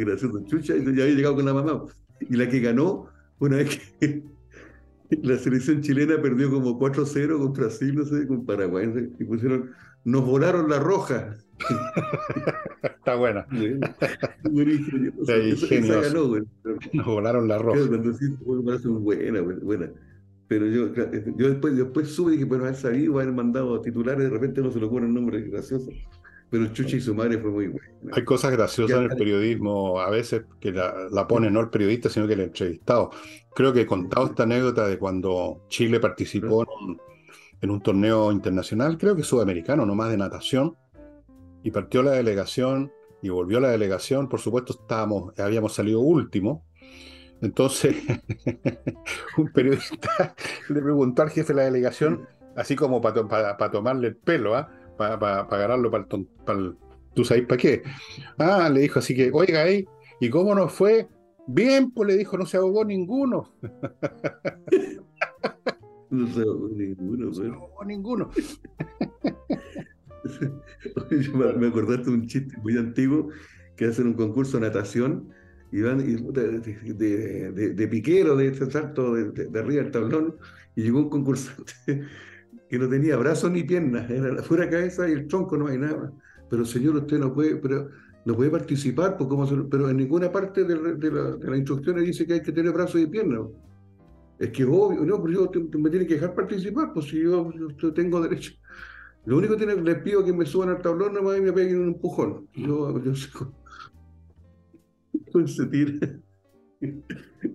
gracioso. Chucha ya había llegado con la mamá. Y la que ganó, una vez que la selección chilena perdió como 4-0 con Brasil, no sé, con Paraguay, y pusieron nos volaron la roja. Está buena. Nos volaron la roja. buena, buena. Pero yo, yo después, después supe y dije, bueno, haber sabido, haber mandado titulares, de repente no se le ocurre el nombre gracioso. Pero Chuchi y su madre fue muy buena. Hay cosas graciosas en el periodismo, a veces que la, la pone no el periodista, sino que el entrevistado. Creo que he contado esta anécdota de cuando Chile participó en un en un torneo internacional, creo que sudamericano, no más de natación, y partió la delegación y volvió la delegación, por supuesto estábamos, habíamos salido último, entonces un periodista le preguntó al jefe de la delegación, así como para tomarle el pelo, ¿ah? para agarrarlo para el, ¿Tú sabes para qué? Ah, le dijo así que, oiga ahí, ¿y cómo nos fue? Bien, pues le dijo, no se ahogó ninguno. No se ninguno, No ninguno. me acordaste de un chiste muy antiguo que hacen un concurso de natación y van de, de, piquero, de este salto de, arriba del tablón, y llegó un concursante que no tenía brazos ni piernas, era la pura cabeza y el tronco, no hay nada. Pero señor, usted no puede, pero no puede participar, pues, pero en ninguna parte de, la, de las instrucciones dice que hay que tener brazos y piernas. Es que obvio, no, pero yo me tiene que dejar participar, pues si yo, tengo derecho. Lo único que les pido que me suban al tablón nomás y me peguen un empujón. Yo, yo se tira,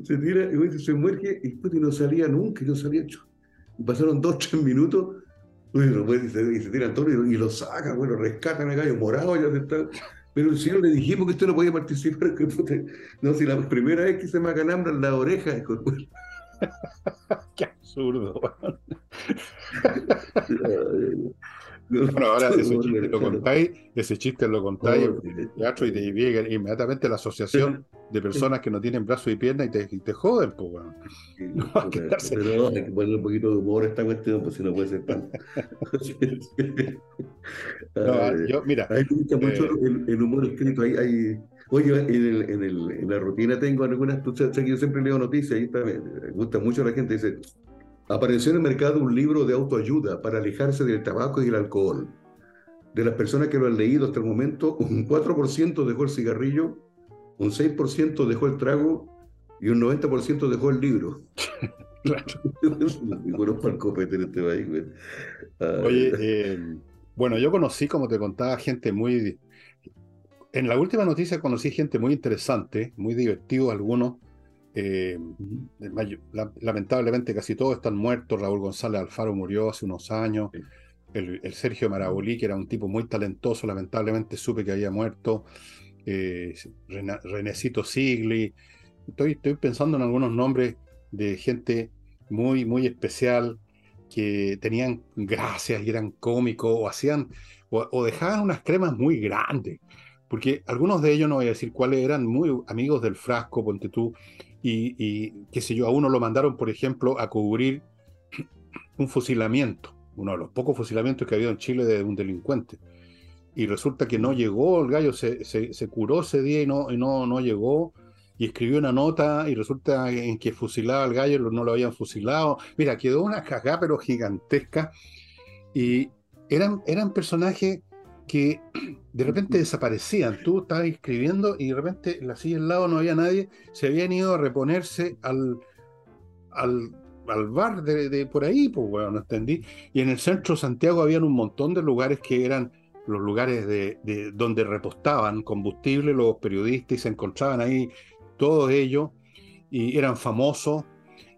se tira y se muere y, no salía nunca, y no salía. Pasaron dos, tres minutos, y se, tira todo y, lo sacan, bueno, rescatan a gallo morado, ya se está. Pero el señor le dijimos que usted no podía participar. Que, no, si la primera vez que se me acanambran la oreja, Qué absurdo. Bueno, ahora ese chiste lo contáis, ese chiste lo contáis teatro y te llega inmediatamente la asociación de personas que no tienen brazos y piernas y te, te joden, pues, bueno. no, hay que pero hay que ponerle un poquito de humor a esta cuestión, pues si no puede ser tan. no, yo, mira. Gusta mucho eh, el, humor escrito. Hay, hay, Oye, en, el, en, el, en, la rutina tengo algunas, tú sabes que yo siempre leo noticias, y me gusta mucho la gente, dice, apareció en el mercado un libro de autoayuda para alejarse del tabaco y el alcohol. De las personas que lo han leído hasta el momento, un 4% dejó el cigarrillo, un 6% dejó el trago y un 90% dejó el libro. claro. bueno, para el copete en este país, Oye, eh, bueno, yo conocí, como te contaba, gente muy en la última noticia conocí gente muy interesante, muy divertido algunos, Eh, lamentablemente casi todos están muertos. Raúl González Alfaro murió hace unos años. El, Sergio Marabolí, que era un tipo muy talentoso, lamentablemente supe que había muerto. Eh, Renecito Sigli. Estoy, estoy pensando en algunos nombres de gente muy, muy especial que tenían gracias y eran cómicos o hacían o, dejaban unas cremas muy grandes. Porque algunos de ellos, no voy a decir cuáles, eran muy amigos del frasco, ponte tú, y, y qué sé yo, a uno lo mandaron, por ejemplo, a cubrir un fusilamiento, uno de los pocos fusilamientos que ha habido en Chile de un delincuente. Y resulta que no llegó, el gallo se, se, curó ese día y no, y no, no llegó, y escribió una nota y resulta en que fusilaba al gallo, no lo habían fusilado. Mira, quedó una cagada pero gigantesca. Y eran, eran personajes que de repente desaparecían. Tú estabas escribiendo y de repente en la silla al lado no había nadie. Se habían ido a reponerse al, al, al bar de, por ahí, pues bueno, no entendí. Y en el centro de Santiago habían un montón de lugares que eran los lugares de, de, donde repostaban combustible los periodistas y se encontraban ahí todos ellos y eran famosos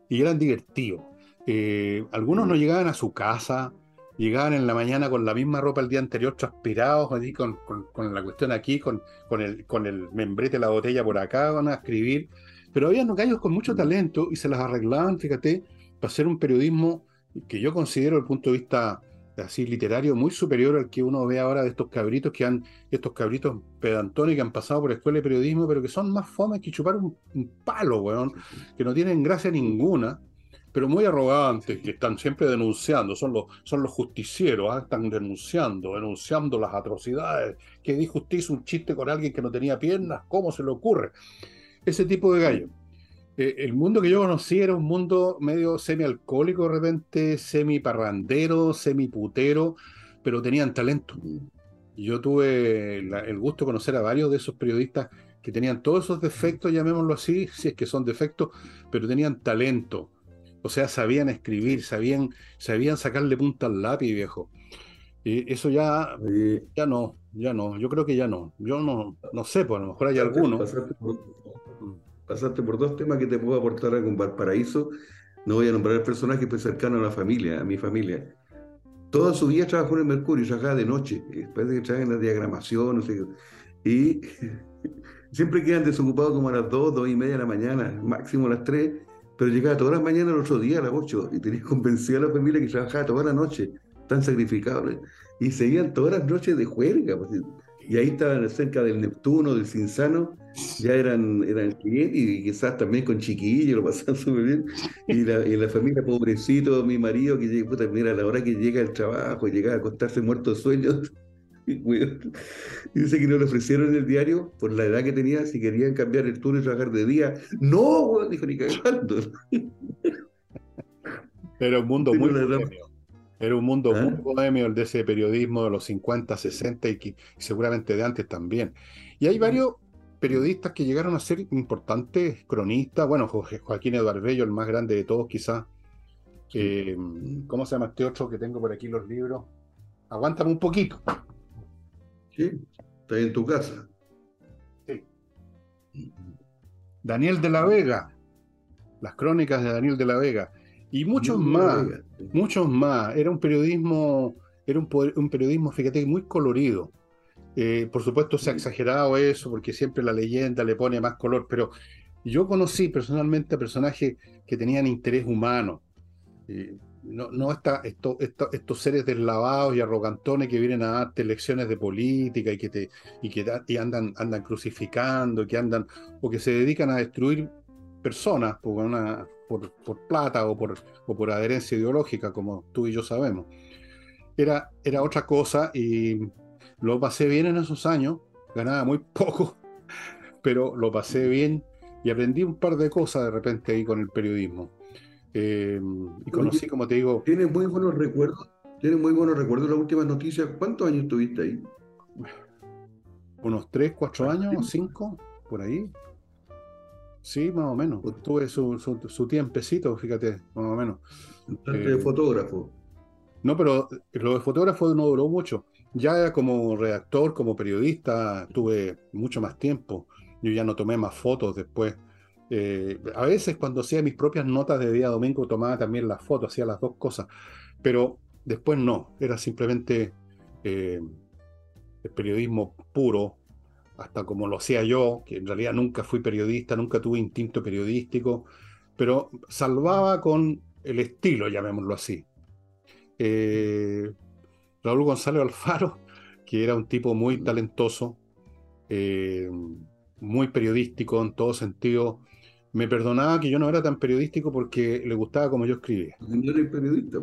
y eran divertidos. Eh, algunos no llegaban a su casa, llegaban en la mañana con la misma ropa el día anterior, transpirados, con, con, la cuestión aquí, con, con, el, con el membrete de la botella por acá, van a escribir. Pero había gallos con mucho talento y se las arreglaban, fíjate, para hacer un periodismo que yo considero desde el punto de vista así literario muy superior al que uno ve ahora de estos cabritos que han, estos cabritos pedantones que han pasado por escuela de periodismo, pero que son más fomes que chupar un, palo, weón, que no tienen gracia ninguna, pero muy arrogantes, que están siempre denunciando, son los, son los justicieros, ¿ah? están denunciando, denunciando las atrocidades, que dijo usted hizo un chiste con alguien que no tenía piernas, ¿cómo se le ocurre? Ese tipo de gallo. Eh, el mundo que yo conocí era un mundo medio semi-alcohólico, de repente, semi-parrandero, semi-putero, pero tenían talento. Yo tuve el gusto de conocer a varios de esos periodistas que tenían todos esos defectos, llamémoslo así, si es que son defectos, pero tenían talento. O sea, sabían escribir, sabían, sabían sacarle punta al lápiz, viejo. Y eso ya, ya no, ya no, yo creo que ya no. Yo no, no sé, pues a lo mejor hay alguno pasaste por dos temas que te puedo aportar con Valparaíso. No voy a nombrar el personaje, pues cercano a la familia, a mi familia. Toda su vida trabajó en el Mercurio, trabajaba de noche, después de que trabajaba en la diagramación, no sé Y siempre quedan desocupados como a las dos, dos y media de la mañana, máximo a las tres, pero llegaba todas las mañanas el otro día a las ocho y tenía convencida a la familia que trabajaba toda la noche, tan sacrificable. Y seguían todas las noches de juerga. Pues, y ahí estaban cerca del Neptuno, del Cinsano, ya eran, eran clientes y quizás también con chiquillos, lo pasaban súper bien. Y la, y la, familia, pobrecito, mi marido, que llega, puta, mira, a la hora que llega el trabajo, llega a acostarse muerto de sueño, dice que no le ofrecieron en el diario, por la edad que tenía, si querían cambiar el turno y trabajar de día. No, dijo ni cagando. Era un mundo muy era un mundo muy ¿Ah? bohemio el de ese periodismo de los 50, 60 y, seguramente de antes también. Y hay varios periodistas que llegaron a ser importantes cronistas. Bueno, Joaquín Eduardo Bello, el más grande de todos, quizás. Eh, ¿Cómo se llama este otro que tengo por aquí los libros? Aguántame un poquito. Sí, está en tu casa. Sí. Daniel de la Vega. Las crónicas de Daniel de la Vega. Y muchos más, muchos más. Era un periodismo, era un, un periodismo, fíjate, muy colorido. Eh, por supuesto se ha exagerado eso porque siempre la leyenda le pone más color, pero yo conocí personalmente a personajes que tenían interés humano. Eh, no, no esta, esto, estos seres deslavados y arrogantones que vienen a darte lecciones de política y que, te, y que y andan, andan crucificando, que andan, o que se dedican a destruir personas por, una, por, por plata o por, o por adherencia ideológica, como tú y yo sabemos. Era, era otra cosa y lo pasé bien en esos años, ganaba muy poco, pero lo pasé bien y aprendí un par de cosas de repente ahí con el periodismo. Eh, y conocí, como te digo... Tienes muy buenos recuerdos, tienes muy buenos recuerdos de las últimas noticias. ¿Cuántos años estuviste ahí? Unos tres, cuatro años, cinco, por ahí. Sí, más o menos. Tuve su, su, tiempecito, fíjate, más o menos. de eh, fotógrafo. No, pero lo de fotógrafo no duró mucho. Ya como redactor, como periodista, tuve mucho más tiempo. Yo ya no tomé más fotos después. Eh, a veces cuando hacía mis propias notas de día domingo tomaba también las fotos, hacía las dos cosas, pero después no, era simplemente eh, el periodismo puro, hasta como lo hacía yo, que en realidad nunca fui periodista, nunca tuve instinto periodístico, pero salvaba con el estilo, llamémoslo así. Eh, Raúl González Alfaro, que era un tipo muy talentoso, muy periodístico en todo sentido, me perdonaba que yo no era tan periodístico porque le gustaba como yo escribía. No eres periodista.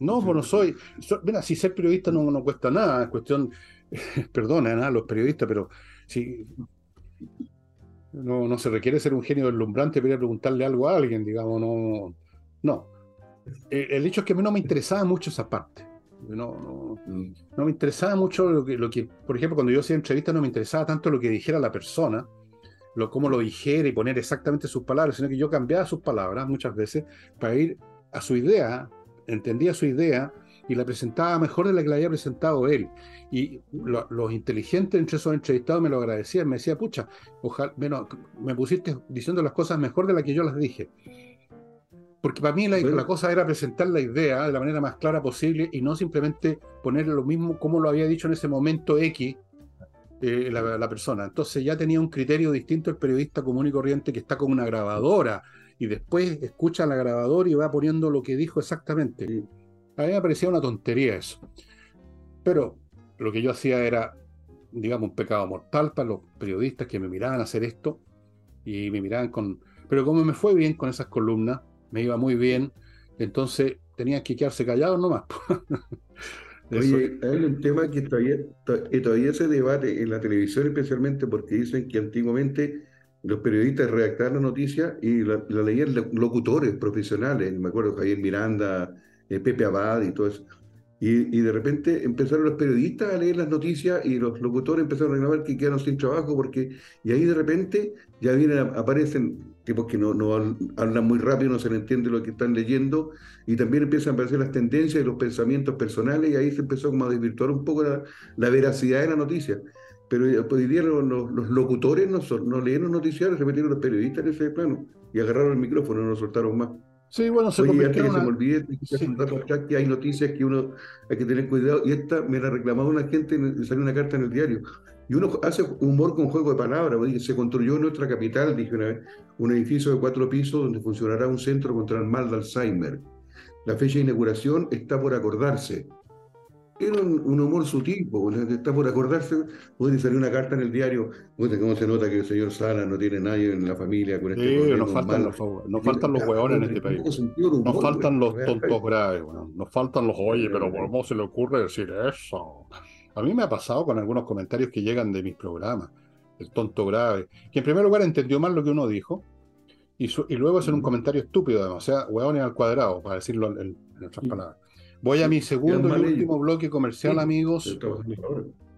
No, pues no soy. mira, si ser periodista no, no cuesta nada, es cuestión, perdona nada los periodistas, pero si no, no se requiere ser un genio deslumbrante para preguntarle algo a alguien, digamos, no. No. El, hecho es que a mí no me interesaba mucho esa parte. No, no, no me interesaba mucho lo que, lo que, por ejemplo, cuando yo hacía entrevistas no me interesaba tanto lo que dijera la persona, lo, cómo lo dijera y poner exactamente sus palabras, sino que yo cambiaba sus palabras muchas veces para ir a su idea, entendía su idea y la presentaba mejor de la que la había presentado él. Y los inteligentes entre esos entrevistados me lo agradecían, me decía, pucha, ojalá, bueno, me pusiste diciendo las cosas mejor de la que yo las dije. Porque para mí la, cosa era presentar la idea de la manera más clara posible y no simplemente poner lo mismo como lo había dicho en ese momento X eh, la, la, persona. Entonces ya tenía un criterio distinto el periodista común y corriente que está con una grabadora y después escucha la grabadora y va poniendo lo que dijo exactamente. A mí me parecía una tontería eso. Pero lo que yo hacía era, digamos, un pecado mortal para los periodistas que me miraban a hacer esto y me miraban con... Pero como me fue bien con esas columnas, me iba muy bien, entonces tenía que quedarse callados nomás. Oye, hay un tema que todavía, todavía se debate en la televisión especialmente porque dicen que antiguamente los periodistas redactaban la noticia y la, leían locutores profesionales, me acuerdo Javier Miranda, eh, Pepe Abad y todo eso. Y, y, de repente empezaron los periodistas a leer las noticias y los locutores empezaron a reclamar que quedaron sin trabajo porque y ahí de repente ya vienen aparecen tipos que no, no hablan muy rápido, no se le entiende lo que están leyendo y también empiezan a aparecer las tendencias y los pensamientos personales y ahí se empezó como a desvirtuar un poco la, la veracidad de la noticia. Pero pues, hoy día los, los, locutores no, no leyeron noticiarios, se metieron los periodistas en ese plano y agarraron el micrófono y no lo soltaron más. Sí, bueno, se Oye, antes que se me olvide, que hay noticias que uno hay que tener cuidado, y esta me la reclamaba una gente, salió una carta en el diario, y uno hace humor con juego de palabras, se construyó en nuestra capital, dije una vez, un edificio de cuatro pisos donde funcionará un centro contra el mal de Alzheimer. La fecha de inauguración está por acordarse. Era un, humor sutil, está por acordarse, puede salir una carta en el diario, cómo se nota que el señor Sala no tiene nadie en la familia con este sí, nos faltan, los, nos faltan los hueones en este país. Nos faltan los tontos graves, nos faltan los, oye, pero ¿cómo se le ocurre decir eso? A mí me ha pasado con algunos comentarios que llegan de mis programas, el tonto grave, que en primer lugar entendió mal lo que uno dijo, y, y luego hacer un comentario estúpido, además, o sea, hueones al cuadrado, para decirlo en, en otras palabras. Voy a mi segundo y último bloque comercial, amigos.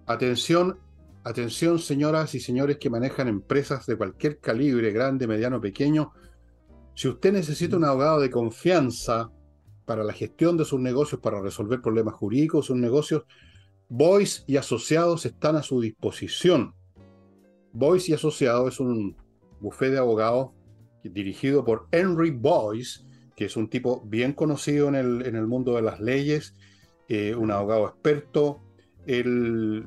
Atención, atención, señoras y señores que manejan empresas de cualquier calibre, grande, mediano, pequeño. Si usted necesita un abogado de confianza para la gestión de sus negocios, para resolver problemas jurídicos, sus negocios, Boyce y Asociados están a su disposición. Boyce y Asociados es un bufete de abogados dirigido por Henry Boyce, que es un tipo bien conocido en el, en el mundo de las leyes, eh, un abogado experto. Él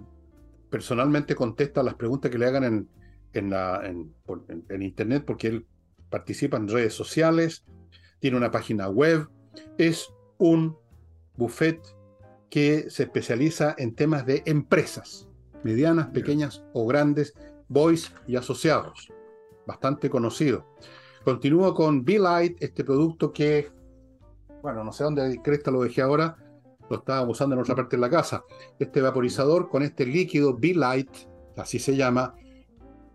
personalmente contesta las preguntas que le hagan en, en, la, en, Internet porque él participa en redes sociales, tiene una página web, es un buffet que se especializa en temas de empresas, medianas, pequeñas o grandes, boys y asociados, bastante conocido. Continúo con Be-Light, este producto que, bueno, no sé dónde cresta lo dejé ahora, lo estaba usando en otra parte de la casa. Este vaporizador con este líquido Be-Light, así se llama,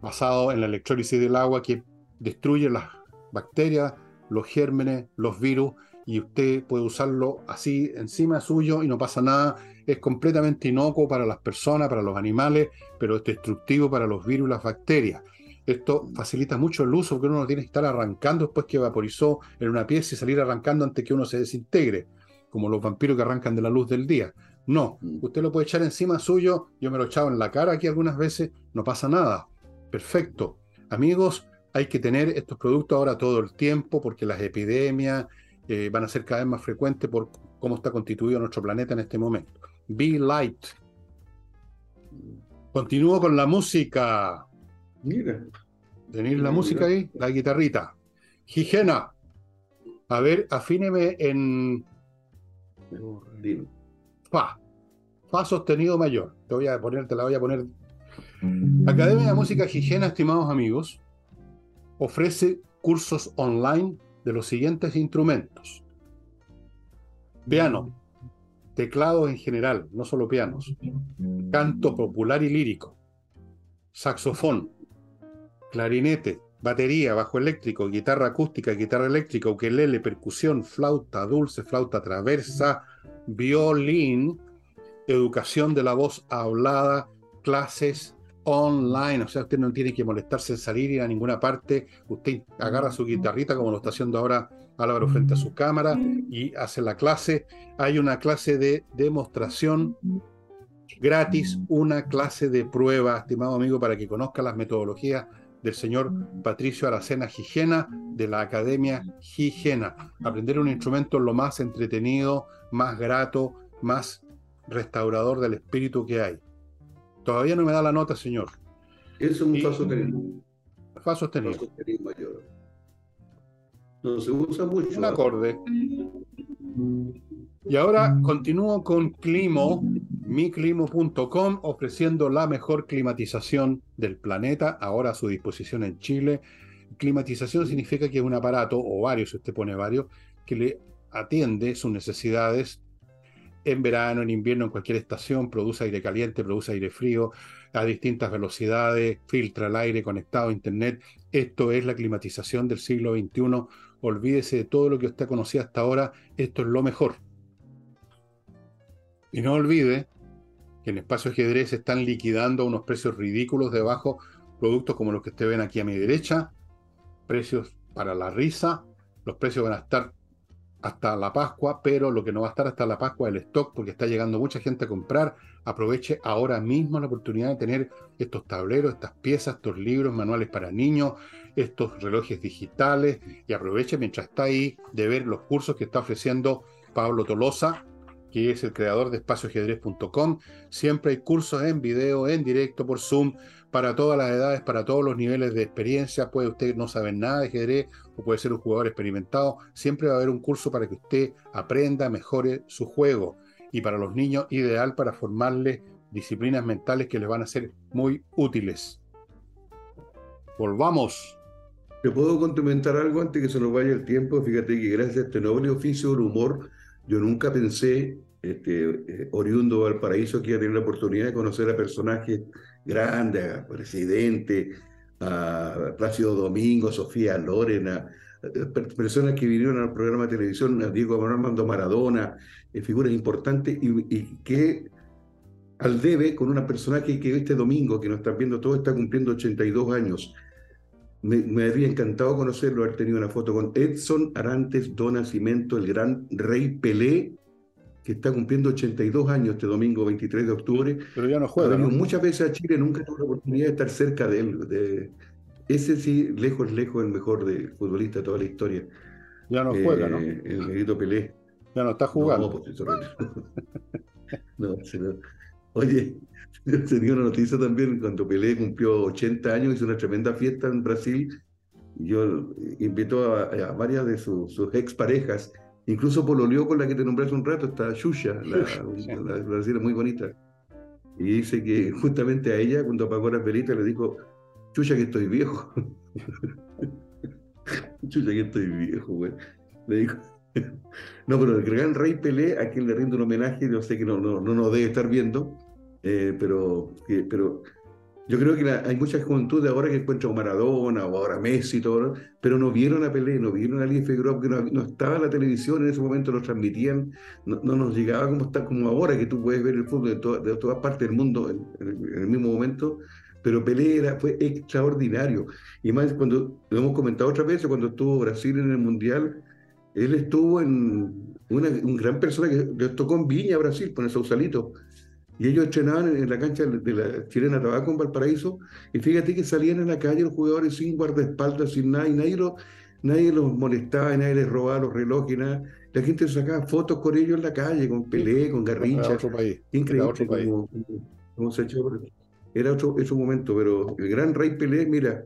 basado en la electrólisis del agua que destruye las bacterias, los gérmenes, los virus, y usted puede usarlo así encima suyo y no pasa nada. Es completamente inocuo para las personas, para los animales, pero es destructivo para los virus y las bacterias. Esto facilita mucho el uso porque uno no tiene que estar arrancando después que vaporizó en una pieza y salir arrancando antes que uno se desintegre, como los vampiros que arrancan de la luz del día. No, mm. usted lo puede echar encima suyo, yo me lo he echado en la cara aquí algunas veces, no pasa nada. Perfecto. Amigos, hay que tener estos productos ahora todo el tiempo porque las epidemias eh, van a ser cada vez más frecuentes por cómo está constituido nuestro planeta en este momento. Be Light. Continúo con la música. Mira. ¿Tenéis la música ahí? La guitarrita. Higiena. A ver, afíneme en. Fa. Fa sostenido mayor. Te voy a poner, te la voy a poner. Academia de Música Higiena, estimados amigos, ofrece cursos online de los siguientes instrumentos. Piano, teclados en general, no solo pianos, canto popular y lírico, saxofón, clarinete, batería, bajo eléctrico, guitarra acústica, guitarra eléctrica, ukelele, percusión, flauta dulce, flauta traversa, violín, educación de la voz hablada, clases online, o sea, usted no tiene que molestarse en salir ir a ninguna parte, usted agarra su guitarrita como lo está haciendo ahora Álvaro frente a su cámara y hace la clase. Hay una clase de demostración gratis, una clase de prueba, estimado amigo, para que conozca las metodologías del señor Patricio Aracena Gigena de la Academia Gigena. Aprender un instrumento es lo más entretenido, más grato, más restaurador del espíritu que hay. Todavía no me da la nota, señor. Es un fa sostenido. Fa sostenido. mayor. No se usa mucho. Un acorde. Y ahora continúo con Climo, miclimo.com, ofreciendo la mejor climatización del planeta, ahora a su disposición en Chile. Climatización significa que es un aparato, o varios, si usted pone varios, que le atiende sus necesidades en verano, en invierno, en cualquier estación, produce aire caliente, produce aire frío a distintas velocidades, filtra el aire conectado a Internet. Esto es la climatización del siglo XXI. Olvídese de todo lo que usted conocía hasta ahora. Esto es lo mejor. Y no olvide que en Espacio Ajedrez están liquidando a unos precios ridículos debajo productos como los que usted ven aquí a mi derecha, precios para la risa, los precios van a estar hasta la Pascua, pero lo que no va a estar hasta la Pascua es el stock, porque está llegando mucha gente a comprar. Aproveche ahora mismo la oportunidad de tener estos tableros, estas piezas, estos libros, manuales para niños, estos relojes digitales, y aproveche mientras está ahí de ver los cursos que está ofreciendo Pablo Tolosa, que es el creador de espacioajedrez.com. Siempre hay cursos en video, en directo, por Zoom, para todas las edades, para todos los niveles de experiencia. Puede usted no saber nada de ajedrez o puede ser un jugador experimentado. Siempre va a haber un curso para que usted aprenda, mejore su juego. Y para los niños, ideal para formarles disciplinas mentales que les van a ser muy útiles. Volvamos. ¿Te puedo complementar algo antes que se nos vaya el tiempo? Fíjate que gracias a este noble oficio del humor, yo nunca pensé, este, eh, oriundo Valparaíso, que iba a tener la oportunidad de conocer a personajes grandes, a presidente, Plácido Domingo, Sofía Lorena, eh, personas que vinieron al programa de televisión, a Diego Armando Maradona, eh, figuras importantes, y, que al debe con una personaje que este domingo, que nos están viendo todos, está cumpliendo 82 años. Me, me, habría encantado conocerlo, haber tenido una foto con Edson Arantes do Nascimento, el gran rey Pelé, que está cumpliendo 82 años este domingo 23 de octubre. Pero ya no juega. Muchas veces a Chile nunca tuve la oportunidad de estar cerca de él. De, ese sí, lejos, lejos, el mejor de futbolista de toda la historia. Ya no juega, ¿no? Eh, el negrito Pelé. Ya no está jugando. No, pues, no, no. Oye, tenía una noticia también, cuando Pelé cumplió 80 años, hizo una tremenda fiesta en Brasil. Yo invitó a, a varias de sus, sus exparejas, incluso pololeó con la que te nombré hace un rato, está Xuxa, la, la, brasileña muy bonita. Y dice que justamente a ella, cuando apagó la velita, le dijo, Chucha que estoy viejo. Chucha que estoy viejo, güey. Le dijo. No, pero el gran rey Pelé, a quien le rindo un homenaje, yo sé que no, no, no nos debe estar viendo, eh, pero, pero yo creo que hay mucha juventud ahora que encuentra a Maradona o ahora Messi, todo, pero no vieron a Pelé, no vieron a Lee Figueroa, porque no, estaba en la televisión, en ese momento lo transmitían, no, nos llegaba como, está, como ahora que tú puedes ver el fútbol de, de todas partes del mundo en, el mismo momento, pero Pelé era, fue extraordinario. Y más cuando lo hemos comentado otra vez, cuando estuvo Brasil en el Mundial, él estuvo en una un gran persona que le tocó en Viña, Brasil, con el Sausalito. Y ellos entrenaban en, la cancha de la Chilena Tabaco en Valparaíso, y fíjate que salían en la calle los jugadores sin guardaespaldas, sin nada, y nadie, nadie los molestaba, y nadie les robaba los relojes, nada. La gente sacaba fotos con ellos en la calle, con Pelé, con Garrincha. Era otro país. Increíble otro país. Cómo, se echó. Era otro, momento, pero el gran rey Pelé, mira,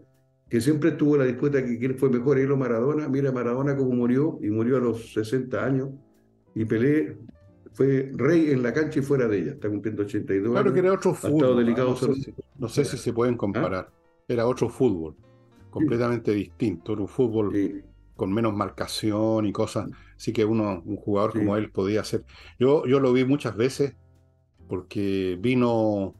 que siempre tuvo la disputa de quién fue mejor, él o Maradona. Mira, Maradona cómo murió, y murió a los 60 años, y Pelé fue rey en la cancha y fuera de ella. Está cumpliendo 82 claro años. que era otro fútbol. Delicado no, sé si, se pueden comparar. ¿Ah? Era otro fútbol, completamente distinto. Era un fútbol con menos marcación y cosas. Así que uno, un jugador como él podía hacer. Yo, yo lo vi muchas veces porque vino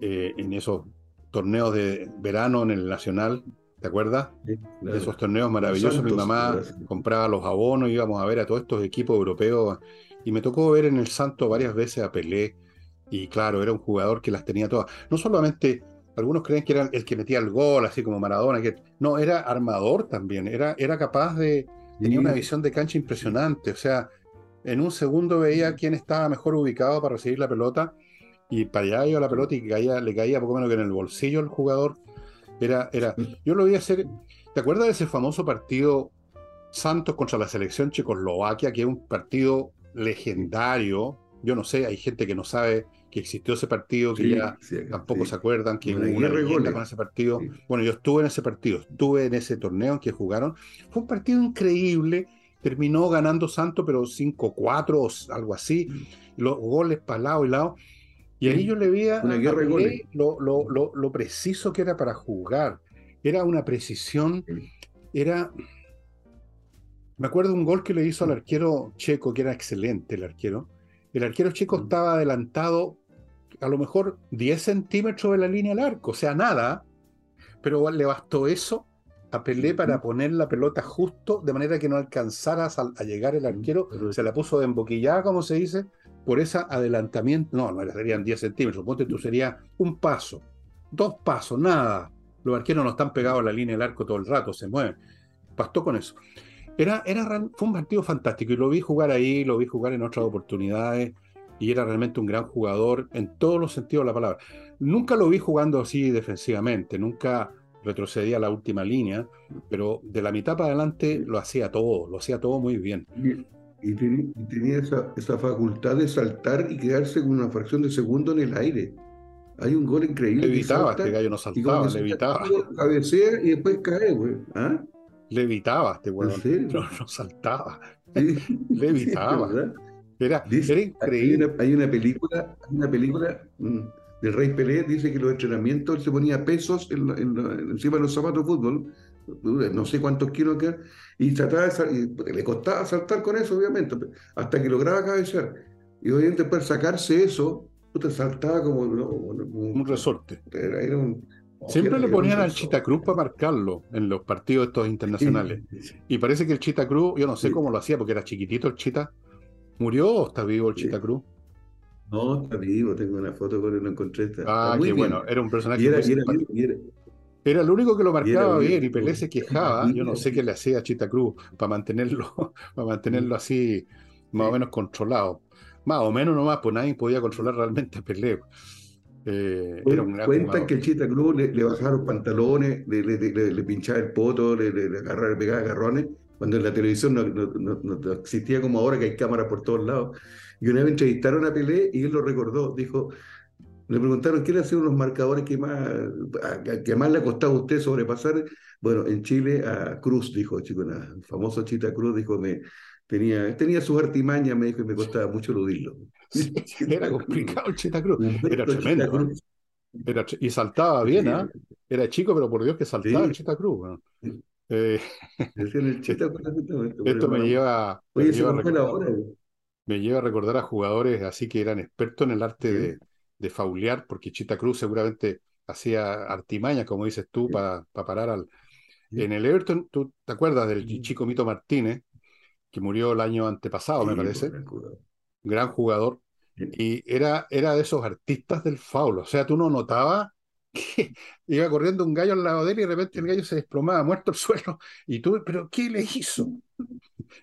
eh, en esos torneos de verano en el Nacional. ¿Te acuerdas? De esos torneos maravillosos. Mi mamá compraba los abonos, íbamos a ver a todos estos equipos europeos y me tocó ver en el Santo varias veces a Pelé. Y claro, era un jugador que las tenía todas. No solamente, algunos creen que era el que metía el gol, así como Maradona, que no, era armador también. Era, era capaz de. Tenía una visión de cancha impresionante. O sea, en un segundo veía quién estaba mejor ubicado para recibir la pelota. Y para allá iba la pelota y caía, le caía poco menos que en el bolsillo el jugador. Era, era. Yo lo vi hacer. ¿Te acuerdas de ese famoso partido Santos contra la selección Checoslovaquia, que es un partido legendario. Yo no sé, hay gente que no sabe que existió ese partido, que ya tampoco se acuerdan que hubo una leyenda con ese partido. Bueno, yo estuve en ese partido, estuve en ese torneo en que jugaron. Fue un partido increíble, terminó ganando Santo, pero 5-4 o algo así, mm. los goles para lado y lado. Y ahí yo le veía a lo, lo, lo, lo, preciso que era para jugar. Era una precisión, era me acuerdo un gol que le hizo al arquero checo, que era excelente el arquero. El arquero checo estaba adelantado a lo mejor 10 centímetros de la línea del arco, o sea, nada, pero le bastó eso a Pelé para poner la pelota justo de manera que no alcanzara a, llegar el arquero, se la puso de emboquillada, como se dice, por ese adelantamiento. No, no serían 10 centímetros, suponte tú sería un paso, dos pasos, nada. Los arqueros no están pegados a la línea del arco todo el rato, se mueven. Bastó con eso. Era, era, fue un partido fantástico y lo vi jugar ahí, lo vi jugar en otras oportunidades y era realmente un gran jugador en todos los sentidos de la palabra. Nunca lo vi jugando así defensivamente, nunca retrocedía a la última línea, pero de la mitad para adelante lo hacía todo, lo hacía todo muy bien. Y, tenía esa, esa, facultad de saltar y quedarse con una fracción de segundo en el aire. Hay un gol increíble. Levitaba, este gallo no saltaba, levitaba. Cabecea y después cae, güey. ¿Ah? Levitaba este weón. No, no saltaba. Levitaba. Era, era, increíble. Hay una, película, una película mm, del Rey Pelé, dice que los entrenamientos él se ponía pesos encima de los zapatos de fútbol, no sé cuántos kilos que y trataba de y le costaba saltar con eso, obviamente, hasta que lograba cabecear. Y obviamente después sacarse eso, te saltaba como, un resorte. era un, Siempre le ponían al Chita Cruz para marcarlo en los partidos estos internacionales. Y parece que el Chita Cruz, yo no sé cómo lo hacía, porque era chiquitito el Chita. ¿Murió o está vivo el Chita Cruz? No, está vivo, tengo una foto con él, lo encontré. ah, qué bueno, era un personaje era, era, el único que lo marcaba bien, y Pelé se quejaba, yo no sé qué le hacía a Chita Cruz para mantenerlo, para mantenerlo así más o menos controlado. Más o menos nomás, pues nadie podía controlar realmente a Pelé. Eh, cuentan que el Chita Cruz le, le, bajaba los pantalones, le, le, pinchaba el poto, le, agarraba, pegaba agarrones, cuando en la televisión no, no, existía como ahora que hay cámaras por todos lados. Y una vez entrevistaron a Pelé y él lo recordó, dijo, le preguntaron qué le hacían los marcadores que más, que más le ha costado a usted sobrepasar. Bueno, en Chile a Cruz, dijo, chico, el famoso Chita Cruz, dijo, me, tenía, tenía sus artimañas, me dijo, y me costaba mucho eludirlo. era complicado el Chita Cruz. Era tremendo. y saltaba bien, ¿ah? Era chico, pero por Dios que saltaba el Chita Cruz. Eh, esto me lleva, me, lleva a recordar, a jugadores así que eran expertos en el arte de, de, faulear, porque Chita Cruz seguramente hacía artimaña, como dices tú, para parar al. En el Everton, ¿tú te acuerdas del chico Mito Martínez, que murió el año antepasado, me parece? Gran jugador, y era, era de esos artistas del faulo. O sea, tú no notabas que iba corriendo un gallo al lado de él y de repente el gallo se desplomaba muerto al suelo. Y tú, ¿pero qué le hizo?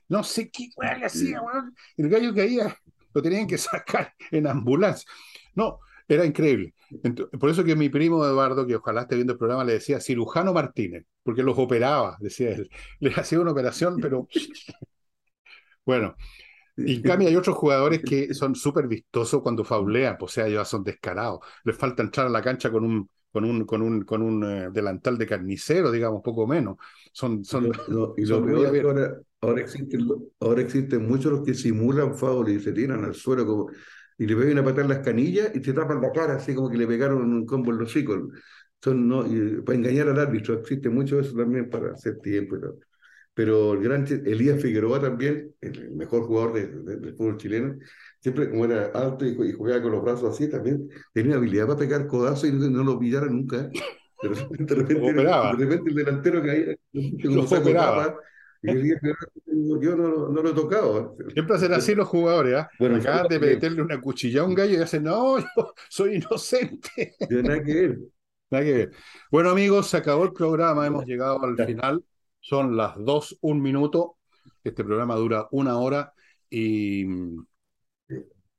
No sé qué le hacía, El gallo caía lo tenían que sacar en ambulancia. No, era increíble. por eso que mi primo Eduardo, que ojalá esté viendo el programa, le decía cirujano Martínez, porque los operaba, decía él. Le hacía una operación, pero... bueno, y en cambio hay otros jugadores que son súper vistosos cuando faulean, pues, o sea, ya son descarados. Les falta entrar a la cancha con un, con un, con un, con un eh, delantal de carnicero, digamos, poco menos. Son, son, y lo, peor es que ahora, ahora, existen, ahora existen muchos los que simulan foul y se tiran al suelo como, y le pegan a patar las canillas y se tapan la cara, así como que le pegaron un combo en los hijos. Son, no, para engañar al árbitro, existe mucho eso también para hacer tiempo y todo. Pero el gran Elías Figueroa también, el mejor jugador del fútbol chileno, siempre como era alto y, jugaba con los brazos así, también tenía habilidad para pegar codazos y no, lo pillara nunca. Pero de repente, de repente el delantero caía saco tapa, y Elías Figueroa, yo no, no, lo he tocado. Siempre hacen así los jugadores, ¿ah? Bueno, Acaban de meterle una cuchilla a un gallo y hacen, no, yo soy inocente. nada que ver. Nada que ver. Bueno, amigos, se acabó el programa, hemos llegado al final. Son las dos, un minuto. Este programa dura una hora y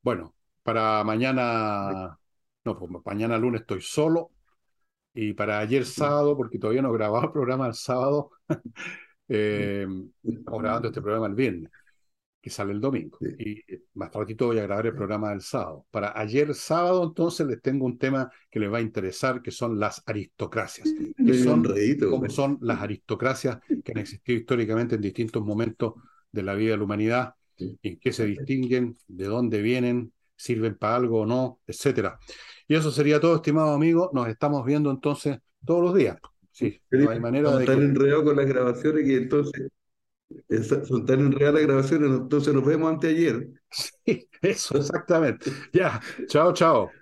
bueno, para mañana, no, pues mañana lunes estoy solo y para ayer sábado, porque todavía no grababa el programa el sábado, eh, grabando este programa el viernes que sale el domingo. Y más ratito voy a grabar el programa del sábado. Para ayer sábado, entonces, les tengo un tema que les va a interesar, que son las aristocracias. Que son, como son las aristocracias que han existido históricamente en distintos momentos de la vida de la humanidad, en qué se distinguen, de dónde vienen, sirven para algo o no, etcétera. Y eso sería todo, estimado amigo. Nos estamos viendo entonces todos los días. Sí, no hay manera de. Estar enredado con las grabaciones y entonces son tan enredadas las grabaciones, entonces nos vemos anteayer. Sí, eso, exactamente. Ya, chao, chao.